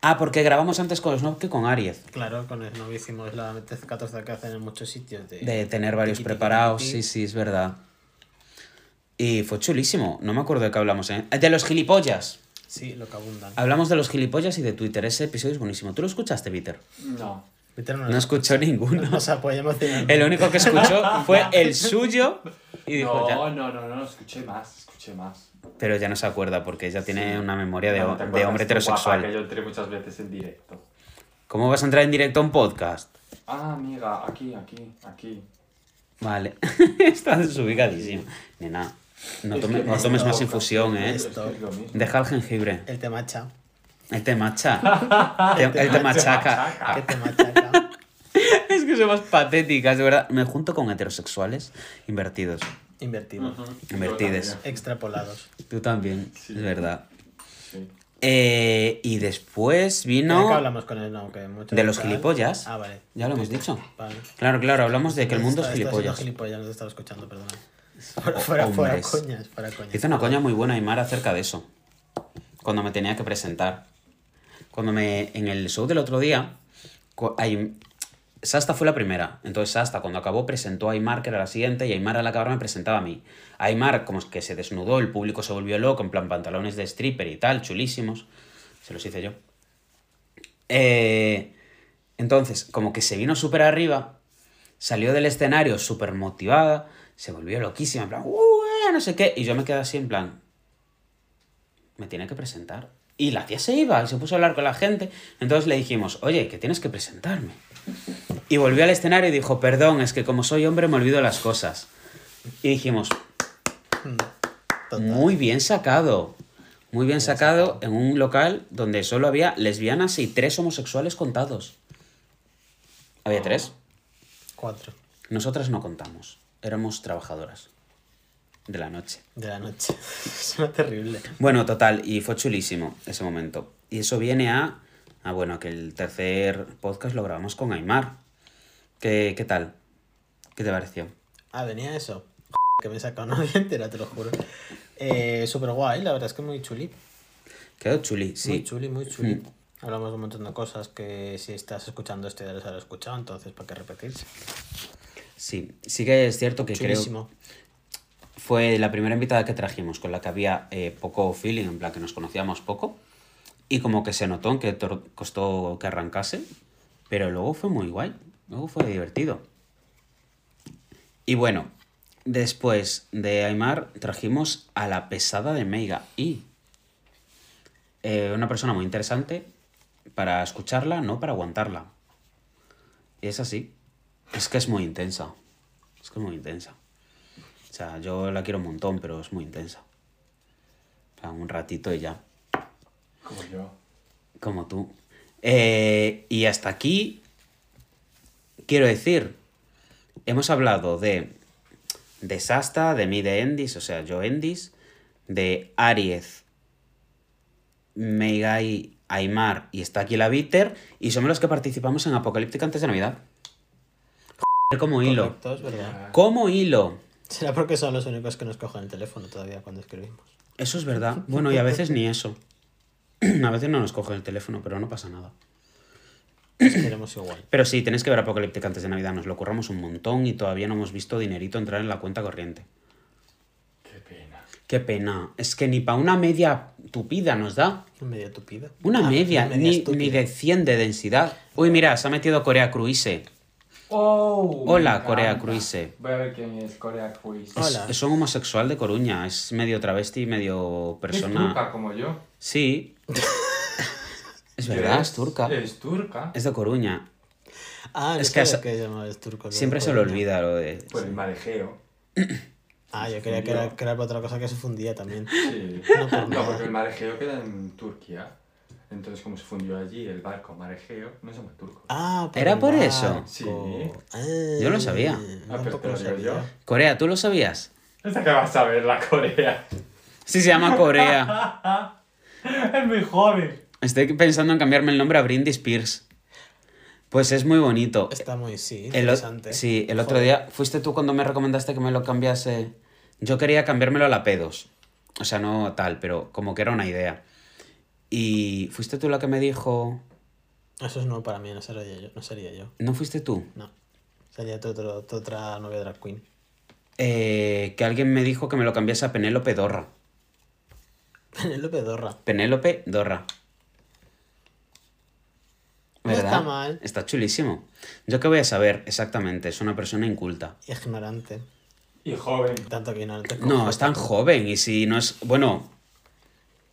Ah, porque grabamos antes con Snob que con Aries. Claro, con novio hicimos la TC14 que hacen en muchos sitios. De, De tener varios preparados. Sí, sí, es verdad. Y fue chulísimo. No me acuerdo de qué hablamos. ¿eh? De los gilipollas. Sí, lo que abundan. Hablamos de los gilipollas y de Twitter. Ese episodio es buenísimo. ¿Tú lo escuchaste, Peter? No. Peter no, No nos- escuchó ninguno. Nos apoyamos. El único que escuchó fue el suyo. Y dijo, No, ya. no, no, no, escuché más, escuché más. Pero ya no se acuerda porque ella tiene Sí. una memoria de, No hombre tú, guapa, heterosexual. que yo entré muchas veces en directo. ¿Cómo vas a entrar en directo a un podcast? Ah, amiga, aquí, aquí, aquí. Vale. Estás desubicadísimo. Nena, no, tome- no es tomes más infusión, ¿eh? Deja el jengibre. El te macha. Él te macha. Te- él te machaca. Es que somos patéticas, de verdad. Me junto con heterosexuales invertidos. Invertidos. Invertides. Yo también, Extrapolados. Tú también, Sí. es verdad. Sí. Eh, y después ¿De qué vino... hablamos con él? No, que mucho De los tal. gilipollas. Ah, vale. Ya lo hemos dicho. Vale. Claro, claro, hablamos de que el mundo es gilipollas. gilipollas, no te estaba escuchando, perdona. Oh, Fuera, fuera, fuera hombres. coñas, fuera coñas. Hice una coña muy buena, Aymar, acerca de eso. Cuando me tenía que presentar. Cuando me. En el show del otro día. Sasta fue la primera. Entonces Sasta, cuando acabó, presentó a Aymar, que era la siguiente, y Aymar al acabar me presentaba a mí. Aymar, como es que se desnudó, el público se volvió loco, en plan pantalones de stripper y tal, chulísimos. Se los hice yo. Eh, entonces, como que se vino súper arriba, salió del escenario súper motivada, se volvió loquísima, en plan, "Uh, eh", no sé qué, y yo me quedé así en plan, me tiene que presentar. Y la tía se iba y se puso a hablar con la gente, entonces le dijimos, oye, que tienes que presentarme. Y volvió al escenario y dijo, perdón, es que como soy hombre me olvido las cosas. Y dijimos, Total. muy bien sacado. Muy bien sacado en un local donde solo había lesbianas y tres homosexuales contados. Había tres. Cuatro Nosotras no contamos. Éramos trabajadoras de la noche. de la noche. Suena terrible. Bueno, total, y fue chulísimo ese momento. Y eso viene a, a bueno, que el tercer podcast lo grabamos con Aymar. ¿Qué, qué tal? ¿Qué te pareció? Ah, venía eso. Que me he sacado una entera, te lo juro. Eh, Súper guay, la verdad es que muy chuli. Quedó chuli, sí. Muy chuli, muy chuli. Mm. Hablamos de un montón de cosas que si estás escuchando esto ya les habrás escuchado, entonces ¿para qué repetirse? Sí, sí que es cierto que creo Chulísimo. fue la primera invitada que trajimos con la que había eh, poco feeling, en plan que nos conocíamos poco. Y como que se notó que costó que arrancase, pero luego fue muy guay, luego fue divertido. Y bueno, después de Aymar trajimos a la pesada de Meiga y eh, una persona muy interesante para escucharla, no para aguantarla. Y es así. Es que es muy intensa. Es que es muy intensa. O sea, yo la quiero un montón, pero es muy intensa. O sea, un ratito y ya. Como yo. Como tú. Eh, y hasta aquí, quiero decir, hemos hablado de, de Sasta, de mí de Endis, o sea, yo Endis, de Ariez, Meigai, Aymar y está aquí la Bitter, y somos los que participamos en Apocalíptica antes de Navidad. Como hilo. Correcto. Como hilo. Será porque son los únicos que nos cogen el teléfono todavía cuando escribimos. Eso es verdad. Bueno, y a veces ni eso. A veces no nos cogen el teléfono, pero no pasa nada. Nos queremos igual. Pero sí, tenéis que ver Apocalíptica antes de Navidad. Nos lo curramos un montón y todavía no hemos visto dinerito entrar en la cuenta corriente. Qué pena. Qué pena. Es que ni para una media tupida nos da. Media tupida. Una Ah, media, media ni, ni de 100 de densidad. Uy, mira, se ha metido Corea Cruise. Oh, Hola, Corea. Cruise. Voy a ver quién es Corea Cruise. Es, Hola. es un homosexual de Coruña. Es medio travesti, medio Es persona. turca como yo. Sí. es verdad, es turca. Es turca. Es de Coruña. Ah, Es es que turco. Siempre se le olvida lo de. Por el marejeo. Ah, yo creía que era, que era otra cosa que se fundía también. Sí. No por No, porque el marejeo queda en Turquía. Entonces, como se fundió allí el barco marejeo, no se llama turco. Ah, ¿Era el por barco. eso? Sí. Ah, Yo lo sabía. Ah, pero lo sabía. yo. Corea, ¿tú lo sabías? Esta que vas a ver, la Corea. Sí, se llama Corea. es muy joven. Estoy pensando en cambiarme el nombre a Brindy Spears. Pues es muy bonito. Está muy, sí, El o- interesante. sí, el otro día fuiste tú cuando me recomendaste que me lo cambiase. Yo quería cambiármelo a la P2. O sea, no tal, pero como que era una idea. Y fuiste tú la que me dijo. Eso es nuevo para mí, no sería yo. No, sería yo. ¿No fuiste tú? no. Sería tu, otro- tu otra novia drag queen. Eh, que alguien me dijo que me lo cambiase a Penélope Dorra. Penélope Dorra. Penélope Dorra. No está mal. Está chulísimo. Yo qué voy a saber exactamente, es una persona inculta. Ignorante. Y joven. Tanto que ignorante. No, como- es tan joven y si no es... Bueno,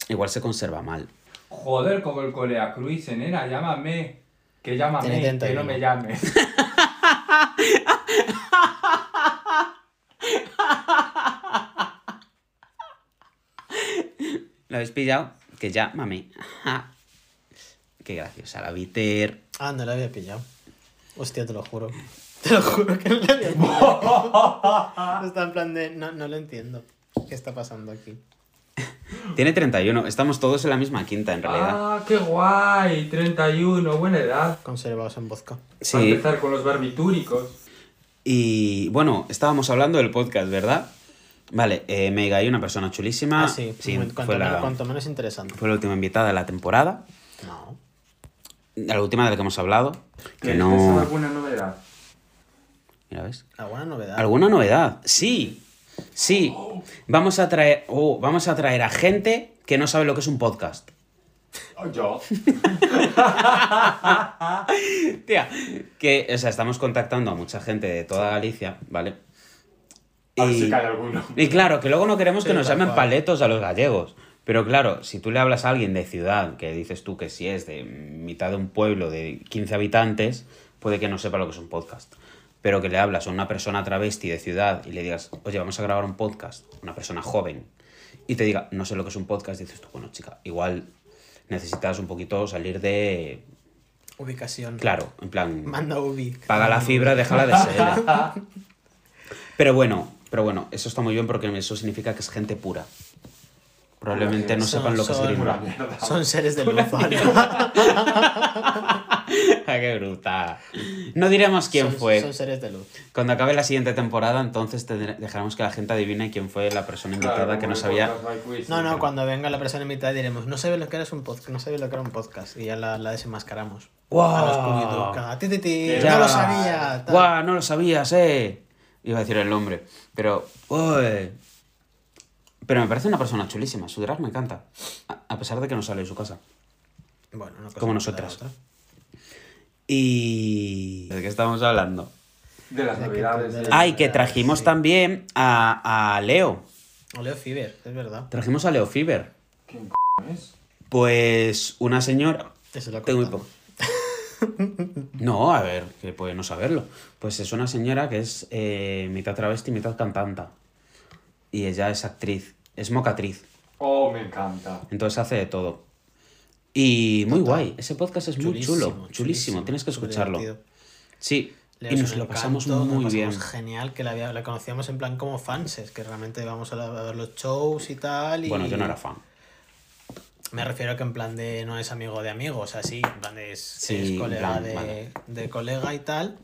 igual se conserva mal. Joder, como el Corea Cruise, nena, llámame. Que llámame, Tiene que 31. no me llames. ¿Lo habéis pillado? Que ya, mami. Qué graciosa la Viter. Ah, no la había pillado. Hostia, te lo juro. Te lo juro que no la había pillado. está en plan de. No, no lo entiendo. ¿Qué está pasando aquí? Tiene 31. Estamos todos en la misma quinta, en realidad. ah, qué guay. 31, buena edad. Conservados en vodka. Para Sí. empezar con los barbitúricos. Y bueno, estábamos hablando del podcast, ¿verdad? Vale, eh, Mega y una persona chulísima. Ah, sí. cuanto, fue, menos, la, cuanto menos interesante. fue la última invitada de la temporada. No. La última de la que hemos hablado. Que ¿Tienes no. alguna novedad? Mira, ¿ves? ¿Alguna novedad? ¿Alguna novedad? Sí. Sí. Vamos a traer. oh, vamos a traer a gente que no sabe lo que es un podcast. Oh, yo. Tía, que, o sea, estamos contactando a mucha gente de toda Galicia, ¿vale? A ver Y- si cae alguno. Y claro, que luego no queremos que nos llamen cual. paletos a los gallegos. Pero claro, si tú le hablas a alguien de ciudad, que dices tú que si es de mitad de un pueblo de 15 habitantes, puede que no sepa lo que es un podcast. Pero que le hablas a una persona travesti de ciudad y le digas, oye, vamos a grabar un podcast, una persona joven, y te diga, no sé lo que es un podcast, dices tú, bueno, chica, igual necesitas un poquito salir de... Ubicación. Claro, en plan... Manda Ubi. Paga la fibra, déjala de ser. Pero bueno, pero bueno, eso está muy bien porque eso significa que es gente pura. Probablemente no Son- sepan lo que es son- mierda. Son seres de luz, ¿vale? ¡Qué bruta! No diremos quién Son- fue. Son seres de luz. Cuando acabe la siguiente temporada, entonces dejaremos que la gente adivine quién fue la persona invitada Claro, que como no sabía. Quiz, No, no, pero- cuando venga la persona invitada diremos, no sabes lo que era un podcast, no sabes lo que era un podcast. Y ya la, la desenmascaramos. ¡Guau! A los Ya. No lo sabía. ¡Guau! No lo sabías, eh. Iba a decir el nombre. Pero. ¡Uy! Pero me parece una persona chulísima. Su drag me encanta. A- A pesar de que no sale de su casa. Bueno, Como no la nosotras. Y. ¿De qué estamos hablando? De las la- Ay, que trajimos Sí. también a, a Leo. O Leo Fiber, es verdad. Trajimos a Leo Fiber. ¿Quién c es? Pues una señora. Eso lo Tengo muy contamos. poco. No, a ver, que puede no saberlo. Pues es una señora que es eh, mitad travesti, mitad cantanta. Y ella es actriz, es mocatriz. Oh, me encanta. Entonces hace de todo. Y muy guay. Ese podcast es muy chulo, chulísimo. Tienes que escucharlo. Sí, y nos lo pasamos encanto, nos muy lo bien. pasamos genial, que la, había- la conocíamos en plan como fans, es que realmente íbamos a, la- a ver los shows y tal. Y... Bueno, yo no era fan. Me refiero a que en plan de no es amigo de amigos, así, en plan de es, Sí, colega plan, de, vale. de colega y tal,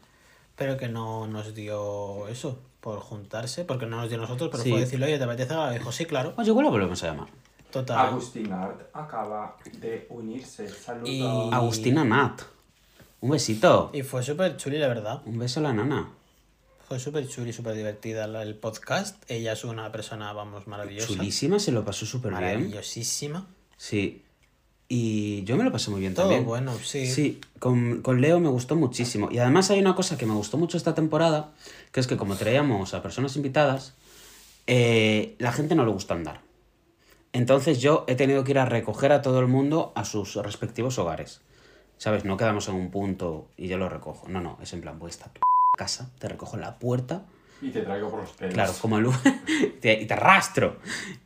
pero que no nos dio eso por juntarse, porque no nos dio nosotros, pero Sí. fue decirle, oye, ¿te apetece? Y dijo, sí, claro, Oye, igual lo volvemos a llamar. Total. Agustín Art acaba de unirse. Saludos. Y- Agustina Nat. Un besito. Y fue súper chuli, la verdad. Un beso a la nana. Fue súper chuli, súper divertida el podcast. Ella es una persona, vamos, maravillosa. Chulísima, se lo pasó súper bien. Maravillosísima. Sí. Y yo me lo pasé muy bien Todo también. bueno, sí. Sí, con, con Leo me gustó muchísimo. Y además hay una cosa que me gustó mucho esta temporada, que es que como traíamos a personas invitadas, eh, la gente no le gusta andar. Entonces yo he tenido que ir a recoger a todo el mundo a sus respectivos hogares. ¿Sabes? No quedamos en un punto y yo lo recojo. No, no, es en plan, voy a estar tu casa, te recojo en la puerta, Y te traigo por los pelos. claro, como el... te- y te arrastro.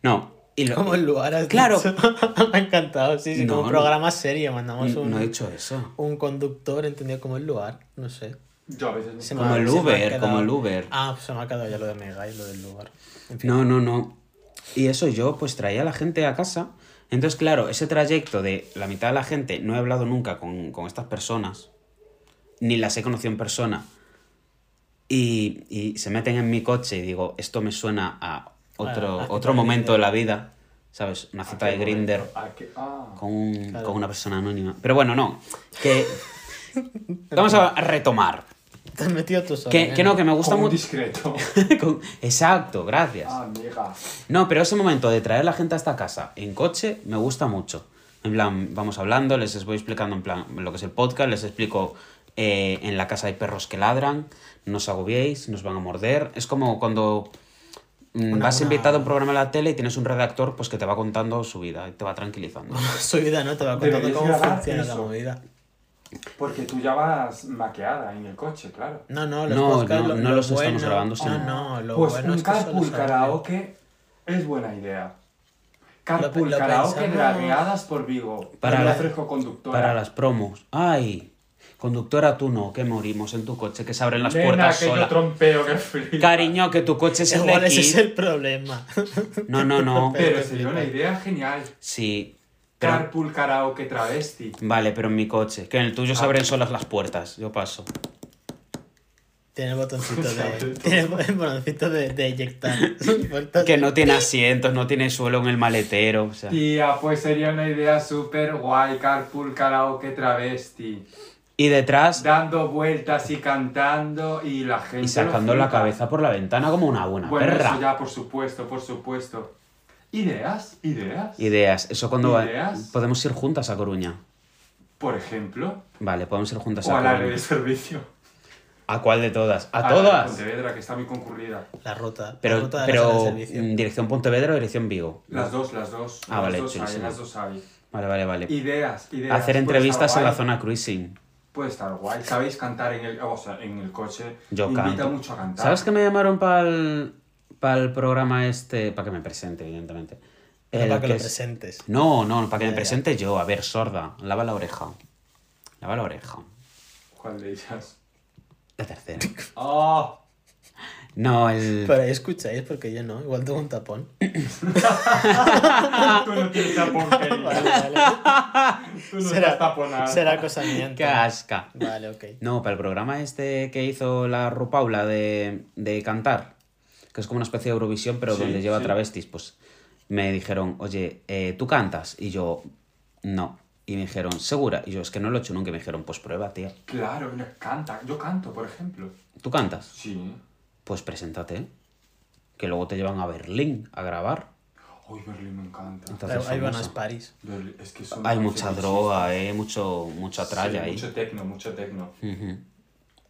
No, y lo... Como el lugar has Claro. dicho. Me ha encantado, sí, sí, No, como un no. programa serio. Mandamos un, No he dicho eso. un conductor entendido como el lugar, no sé. Yo a veces. Se Como el me ha Uber, quedado- como el Uber. Ah, pues se me ha quedado ya lo de Mega y lo del lugar. En fin. No, no, no. Y eso yo pues traía a la gente a casa. Entonces, claro, ese trayecto de la mitad de la gente, no he hablado nunca con, con estas personas, ni las he conocido en persona, y, y se meten en mi coche y digo, esto me suena a otro, Ah, otro momento de la vida, ¿sabes? Una ¿A cita de Grinder. Ah. con, un- Claro. con una persona anónima. Pero bueno, no, que... Vamos a retomar. Te has metido tú solo. Que, que no, que me gusta mucho... discreto. Con- Exacto, gracias. Ah, amiga. No, pero ese momento de traer a la gente a esta casa en coche me gusta mucho. En plan, vamos hablando, les voy explicando en plan lo que es el podcast, les explico eh, en la casa hay perros que ladran, no os agobiéis, nos van a morder. Es como cuando mm, Una- vas una- invitado a un programa de la tele y tienes un redactor pues que te va contando su vida y te va tranquilizando. Su vida, ¿no? Te va contando Deberías cómo grabar funciona la eso. movida. Porque tú ya vas maqueada en el coche, claro. No, no, los No, podcasts, no, lo- no lo los estamos grabando No, sin- no, lo pues bueno un es que carpool karaoke es buena idea. Carpool lo karaoke dragueadas por Vigo. Para la- ofrezco conductora. Para las promos. ¡Ay! Conductora, tú no, que morimos en tu coche, que se abren las Nena, puertas que yo sola. trompeo, que flipas. Cariño, que tu coche es el de Igual ese es el problema. No, no, no. Pero sería una idea genial. Sí. Carpool karaoke travesti. vale, pero en mi coche. Que en el tuyo se Ah. abren solas las puertas. Yo paso. Tiene el botoncito de. Tiene el botoncito de, de eyectar. Que no tiene asientos, no tiene suelo en el maletero. O sea. Tía, pues sería una idea súper guay. Carpool karaoke travesti. Y detrás, Dando vueltas y cantando y la gente. y sacando la cabeza por la ventana como una buena Bueno, perra. eso ya, por supuesto, por supuesto. ¿Ideas? ¿Ideas? Ideas. Eso cuando va- ¿Ideas? podemos ir juntas a Coruña. Por ejemplo. Vale, podemos ir juntas O a al área Coruña. de servicio. ¿A cuál de todas? ¿A la de todas? Pontevedra, que está muy concurrida. La ruta. la Pero, ruta de la pero sala de servicio. mm, dirección Pontevedra o dirección Vigo. Las dos, las dos. Ah, las vale, dos hay, las dos hay. Vale, vale, vale. Ideas, ideas. Hacer entrevistas en la zona cruising. Puede estar guay. ¿Sabéis cantar en el, o sea, en el coche? Yo Invita canto. mucho a cantar. ¿Sabes que me llamaron para el, programa este? Para que me presente, evidentemente. El para que lo es- presentes. No, no, para que Ya, me ya. presente yo. A ver, sorda, lava la oreja. Lava la oreja. ¿Cuál de ellas? La tercera. ¡Oh! No, el... Pero ahí escucháis, porque yo no. Igual tengo un tapón. Tú no tienes tapón, querido. Vale, vale. Tú no Será- estás taponada. Será acosamiento. ¡Qué asca! Vale, ok. No, para el programa este que hizo la Rupaula de, de cantar, que es como una especie de Eurovisión, pero Sí, donde lleva sí. travestis, pues me dijeron, oye, eh, ¿tú cantas? Y yo, no. Y me dijeron, ¿segura? Y yo, es que no lo he hecho nunca. Y me dijeron, pues prueba, tía. Claro, canta. Yo canto, por ejemplo. ¿Tú cantas? Sí. Pues preséntate. Que luego te llevan a Berlín a grabar. Uy, Berlín me encanta. Entonces, famosa. buenas paris. Berlín- Es que son Hay mucha felices. droga, eh, mucho, mucha tralla Sí, ahí. Mucho tecno, mucho tecno. Ujú.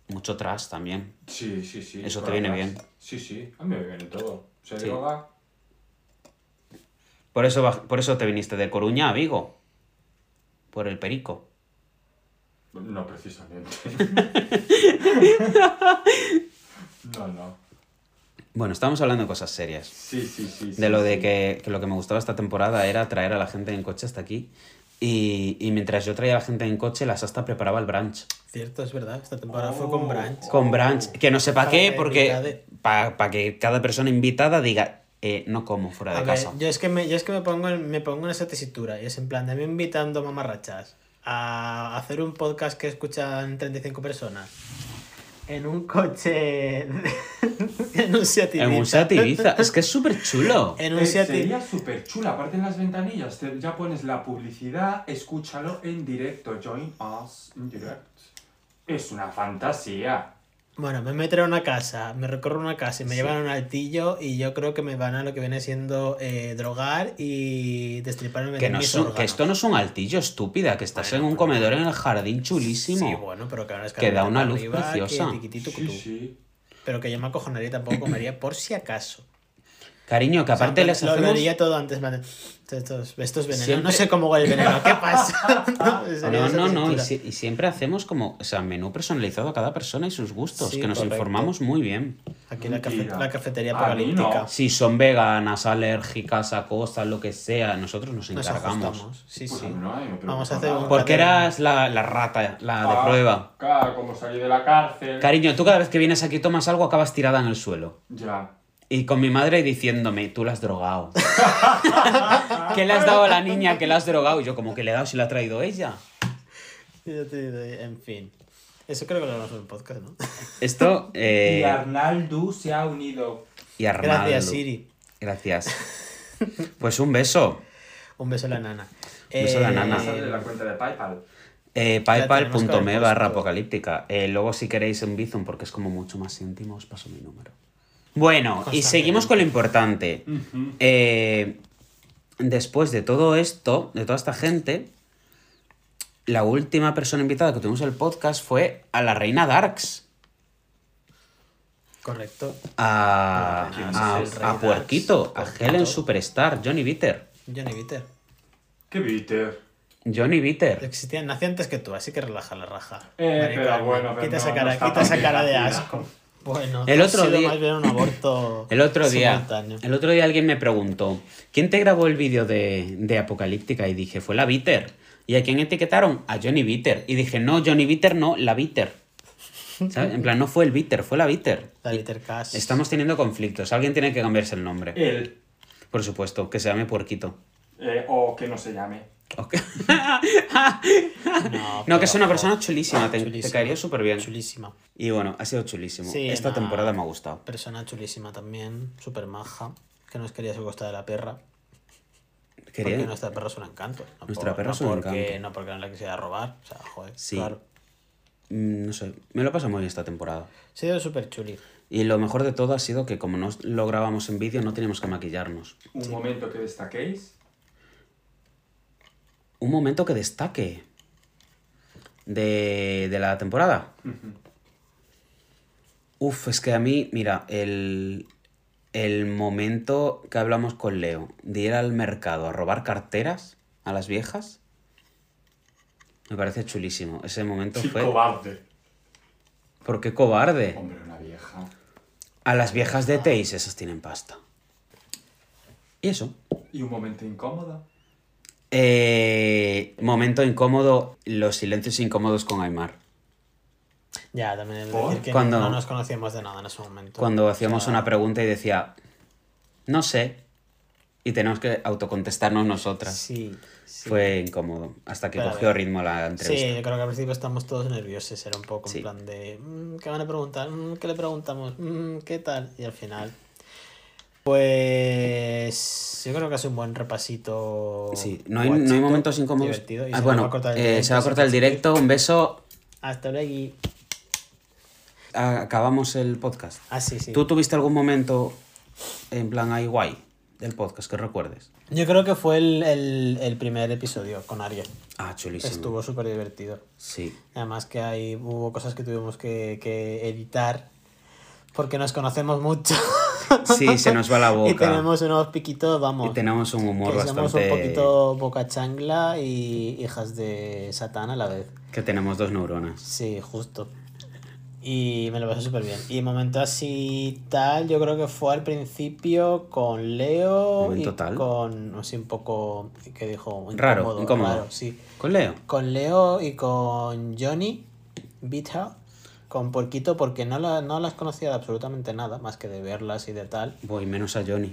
Mucho trash también. Sí, sí, sí. Eso te viene bien. Sí, sí. A mí me viene todo. Se Sí. droga. Por eso, por eso te viniste de Coruña a Vigo. Por el perico. No, precisamente. no, no. Bueno, estamos hablando de cosas serias. Sí, sí, sí. sí, De lo de sí. que, que lo que me gustaba esta temporada era traer a la gente en coche hasta aquí. Y, y mientras yo traía a la gente en coche, la Sasta preparaba el brunch. Cierto, es verdad. Esta temporada fue Oh. con Branch. Con brunch, que no sé para qué, que porque para que cada persona invitada diga, eh, no como fuera de A ver, casa. yo es que me, yo es que me pongo en, me pongo en esa tesitura y es en plan de mí invitando mamarrachas a hacer un podcast que escuchan 35 personas en un coche en un Seat En un Ibiza. Seat Ibiza. Es que es súper chulo. en un Eh, Seat sería súper chula. Aparte en las ventanillas te- ya pones la publicidad, escúchalo en directo. Join us in direct. Es una fantasía. Bueno, me meteré a una casa, me recorro una casa y me Sí. llevan a un altillo y yo creo que me van a lo que viene siendo eh, drogar y destriparme Que, no mis que esto no es un altillo estúpida, que estás Bueno, en un comedor en el jardín chulísimo. Sí, bueno, pero que ahora es Que da una luz arriba, preciosa. que tiquitito Sí, cutú. sí. Pero que yo me acojonaría y tampoco comería por si acaso. Cariño, que O sea, aparte les lo, hacemos... lo haría todo antes, vale. Estos, estos venenos. Siempre- No sé cómo huele el veneno. ¿Qué pasa? No, no, no, y, si- y siempre hacemos como, o sea, menú personalizado a cada persona y sus gustos, Sí, que nos correcto. informamos muy bien. Aquí la, cafe- la cafetería A mí no. Si son veganas, alérgicas a cosas, lo que sea, nosotros nos Nos encargamos. ajustamos. Sí, Pues sí. no hay, no Vamos a hacer un- Porque eras la, la rata, la de Ah, prueba. Claro, como salí de la cárcel. Cariño, tú cada vez que vienes aquí tomas algo, acabas tirada en el suelo. Ya. Y con mi madre diciéndome, tú la has drogado. ¿Qué le has dado a la niña que la has drogado? Y yo, como que le he dado si la ha traído ella. Yo te digo, En fin. Eso creo que lo hablamos en el podcast, ¿no? Esto. Eh, Y Arnaldo se ha unido. y Arnaldo. Gracias, Siri. Gracias. Pues un beso. Un beso a la nana. Un beso a la nana. Pasar de la cuenta de PayPal. Eh, Paypal.me barra apocalíptica. Eh, luego, si queréis en Bizum, porque es como mucho más íntimo, os paso mi número. Bueno, y seguimos con lo importante. Eh, después de todo esto, de toda esta gente, la última persona invitada que tuvimos en el podcast fue a la reina Darks. Correcto. A, ¿Quién es a, a? Puerquito, a. Helen Superstar, Johnny Bitter. Johnny Bitter. Qué bitter. Johnny Bitter. Existía, nació antes que tú, así que relaja la raja. Eh, Maricón. pero bueno, pero quita esa cara, no quita esa cara de asco. Bueno, El ha otro sido día- más bien un aborto. El otro día, simultáneo. el otro día alguien me preguntó, ¿quién te grabó el vídeo de, de Apocalíptica? Y dije, fue la Bitter. ¿Y a quién etiquetaron? A Johnny Bitter. Y dije, no, Johnny Bitter no, la Bitter. ¿Sabes? En plan, no fue el Bitter, fue la Bitter. La Bitter Cash. Estamos teniendo conflictos. Alguien tiene que cambiarse el nombre. Él. Por supuesto, que se llame Puerquito. eh, o que no se llame. No, No, que es una persona chulísima, te, te Chulísima. caería súper bien. Chulísima. Y bueno, ha sido chulísimo. Sí, Esta no, temporada me ha gustado. Persona chulísima también, súper maja. Que nos quería secuestrar de la perra. Quería- Porque nuestra perra es un encanto. No Nuestra por- perra no es un porque, encanto. No porque no la quisiera robar. O sea, joder. Sí. Claro. Mm, No sé, me lo pasa muy bien esta temporada. Ha sido súper chuli. Y lo mejor de todo ha sido que como no lo grabamos en vídeo, no teníamos que maquillarnos. Un momento que destaquéis. Un momento que destaque de, de la temporada. Uf, es que a mí, mira, el, el momento que hablamos con Leo de ir al mercado a robar carteras a las viejas, me parece chulísimo. Ese momento Sí, fue... cobarde. ¿Por qué cobarde? Hombre, una vieja. A las viejas de Teis, esas tienen pasta. Y eso. Y un momento incómodo. Eh, momento incómodo, los silencios incómodos con Aymar. Ya, también es ¿Por? decir que Cuando- no nos conocíamos de nada en ese momento. Cuando hacíamos O sea, una pregunta y decía, no sé, y tenemos que autocontestarnos nosotras. Sí, sí. Fue incómodo, hasta que Pero cogió ritmo la entrevista. Sí, yo creo que al principio estamos todos nerviosos, era un poco Sí. en plan de, "Mm, ¿qué van a preguntar? Mm, ¿Qué le preguntamos? Mm, ¿Qué tal? Y al final, pues yo creo que es un buen repasito. Sí, no hay, guachito, no hay momentos incómodos. Ah, se bueno, va a cortar el eh, directo, se va a cortar el que- directo. Un beso. Hasta luego. Acabamos el podcast. Ah, sí, sí. ¿Tú tuviste algún momento en plan ahí guay del podcast que recuerdes? Yo creo que fue el, el- el primer episodio con Ariel. Ah, chulísimo. Estuvo súper divertido. Sí. Además que hay, hubo cosas que tuvimos que, que editar porque nos conocemos mucho. Sí, se nos va la boca. y tenemos unos piquitos, vamos. Y tenemos un humor que somos bastante... un poquito boca changla y hijas de Satán a la vez. Que tenemos dos neuronas. Sí, justo. Y me lo pasé súper bien. Y momento así tal, yo creo que fue al principio con Leo Momento y tal. con, así un poco, que dijo? Raro, incómodo. raro, sí. ¿Con Leo? Con Leo y con Johnny, Vita, con Porquito, porque no, la, no las conocía de absolutamente nada, más que de verlas y de tal. Voy menos a Johnny.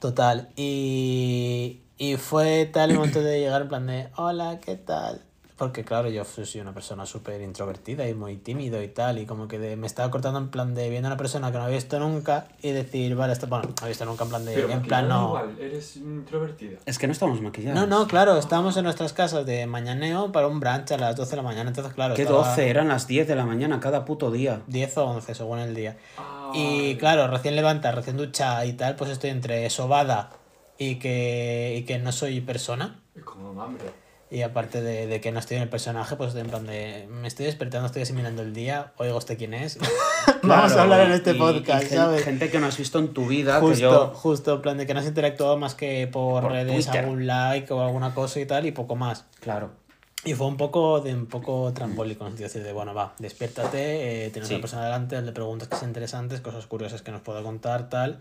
Total. Y, y fue tal el momento de llegar en plan de, hola, ¿qué tal? Porque claro, yo soy una persona súper introvertida y muy tímido y tal, y como que de- me estaba cortando en plan de viendo a una persona que no había visto nunca y decir, vale, esto, bueno, no había visto nunca en plan de, Pero en plan no. igual, eres introvertida. Es que no estamos maquillados. No, no, claro, estábamos en nuestras casas de mañaneo para un brunch a las 12 de la mañana, entonces claro, ¿Qué estaba 12? Eran las 10 de la mañana cada puto día. 10 o 11 según el día. Ah, Y vale. claro, recién levanta, recién ducha y tal, pues estoy entre sobada y que, y que no soy persona. Como hambre. Y aparte de, de que no estoy en el personaje, pues en plan de. Me estoy despertando, estoy asimilando el día. Oigo, ¿usted quién es? Vamos a Claro, hablar en este y- y podcast, gen- ¿sabes? Gente que no has visto en tu vida, Justo, que yo... justo, en plan de que no has interactuado más que por, Por redes, Twitter. algún like o alguna cosa y tal, y poco más. Claro. Y fue un poco de un poco trambólico, en el sentido de decir de, bueno, va, despiértate, eh, tienes Sí. una persona delante, le preguntas cosas interesantes, cosas curiosas que nos pueda contar, tal.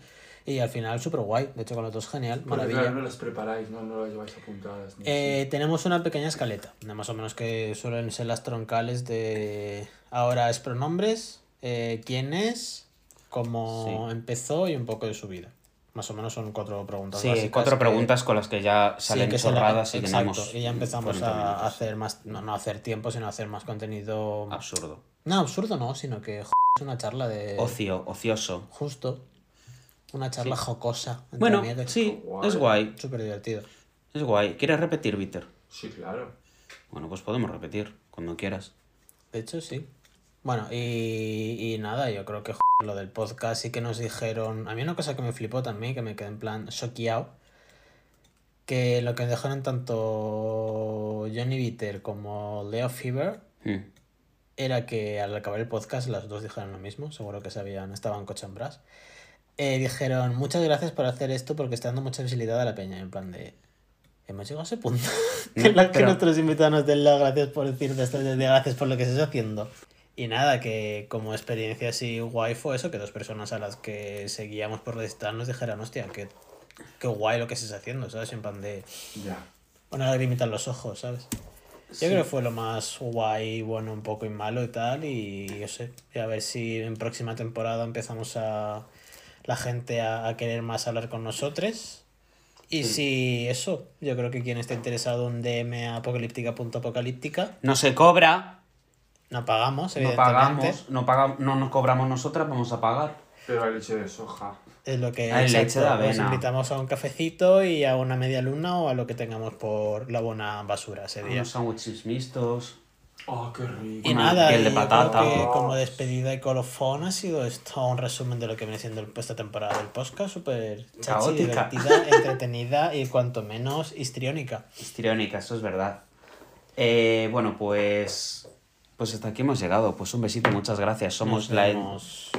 Y al final, súper guay. De hecho, con los dos, genial, Porque, maravilla. claro, no las preparáis, no, no las lleváis apuntadas. ni Eh, tenemos una pequeña escaleta, más o menos que suelen ser las troncales de ahora es pronombres, eh, quién es, cómo Sí. empezó y un poco de su vida. Más o menos son cuatro preguntas. Sí, básicas cuatro que- preguntas con las que ya sí, salen que se la- chorradas y exacto, tenemos... y ya empezamos 40 a hacer más, no, no hacer tiempo, sino a hacer más contenido. Absurdo. No, absurdo no, sino que es una charla de. Ocio, ocioso. Justo. Una charla jocosa. entre Bueno, amigos. sí, Guay. es guay. Súper divertido. Es guay. ¿Quieres repetir, Víctor? Sí, claro. Bueno, pues podemos repetir, cuando quieras. De hecho, sí. Bueno, y, y nada, yo creo que lo del podcast sí que nos dijeron. A mí una cosa que me flipó también, que me quedé en plan choqueado, que lo que dijeron tanto Johnny Bitter como Leo Fever Mm. era que al acabar el podcast las dos dijeron lo mismo, seguro que sabían, estaban cochambras. Eh, dijeron, muchas gracias por hacer esto porque está dando mucha visibilidad a la peña, en plan de... Hemos llegado a ese punto. que, la- que nuestros invitados nos den las gracias por decir de esto, de gracias por lo que se está haciendo. Y nada, que como experiencia así guay fue eso, que dos personas a las que seguíamos por registrar nos dijeran, hostia, que, qué guay lo que se está haciendo, ¿sabes? En plan de Ya. una lagrimita en los ojos, ¿sabes? Yo creo que fue lo más guay, bueno, un poco y malo y tal, y yo sé, y a ver si en próxima temporada empezamos a la gente a, a querer más hablar con nosotros. Y si eso, yo creo que quien esté interesado en DM a apocalíptica.apocalíptica, No se cobra, no pagamos, no pagamos, no, pagamos, no nos cobramos nosotras, vamos a pagar. Pero hay leche de soja. Es lo que Hay leche de avena. invitamos a un cafecito y a una media luna o a lo que tengamos por la buena basura ese día. Unos sándwiches mixtos. Oh, qué rico. Y Una nada, piel de y yo patata. creo que como despedida y colofón ha sido esto un resumen de lo que viene siendo esta temporada del podcast, súper chachi, divertida, entretenida y cuanto menos histriónica. Histriónica, eso es verdad. Eh, bueno, pues. Pues hasta aquí hemos llegado. Pues un besito, muchas gracias. Somos la, en-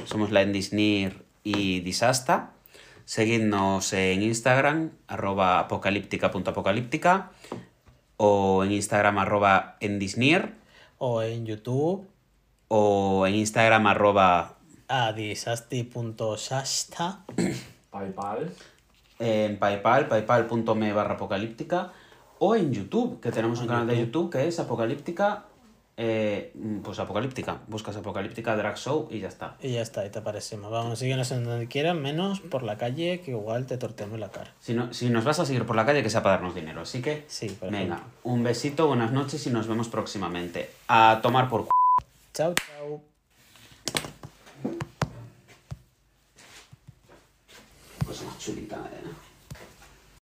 somos la Endisnir y Disasta. Seguidnos en Instagram, arroba apocalíptica.apocalíptica. O en Instagram, arroba endisnir. O en YouTube, O en Instagram, arroba a disasti.shasta. Paypal. en PayPal, paypal.me barra apocalíptica. O en YouTube, que tenemos un canal de. YouTube que es apocalíptica eh, pues apocalíptica. Buscas apocalíptica Drag Show y ya está. Y ya está, y te aparecemos. Vamos, síguenos en donde quieran, menos por la calle, que igual te torteamos la cara. Si, no, si nos vas a seguir por la calle, que sea para darnos dinero. Así que, Sí, por venga, ejemplo. un besito, buenas noches y nos vemos próximamente. A tomar por c. Chao, chao. Pues más chulita, eh.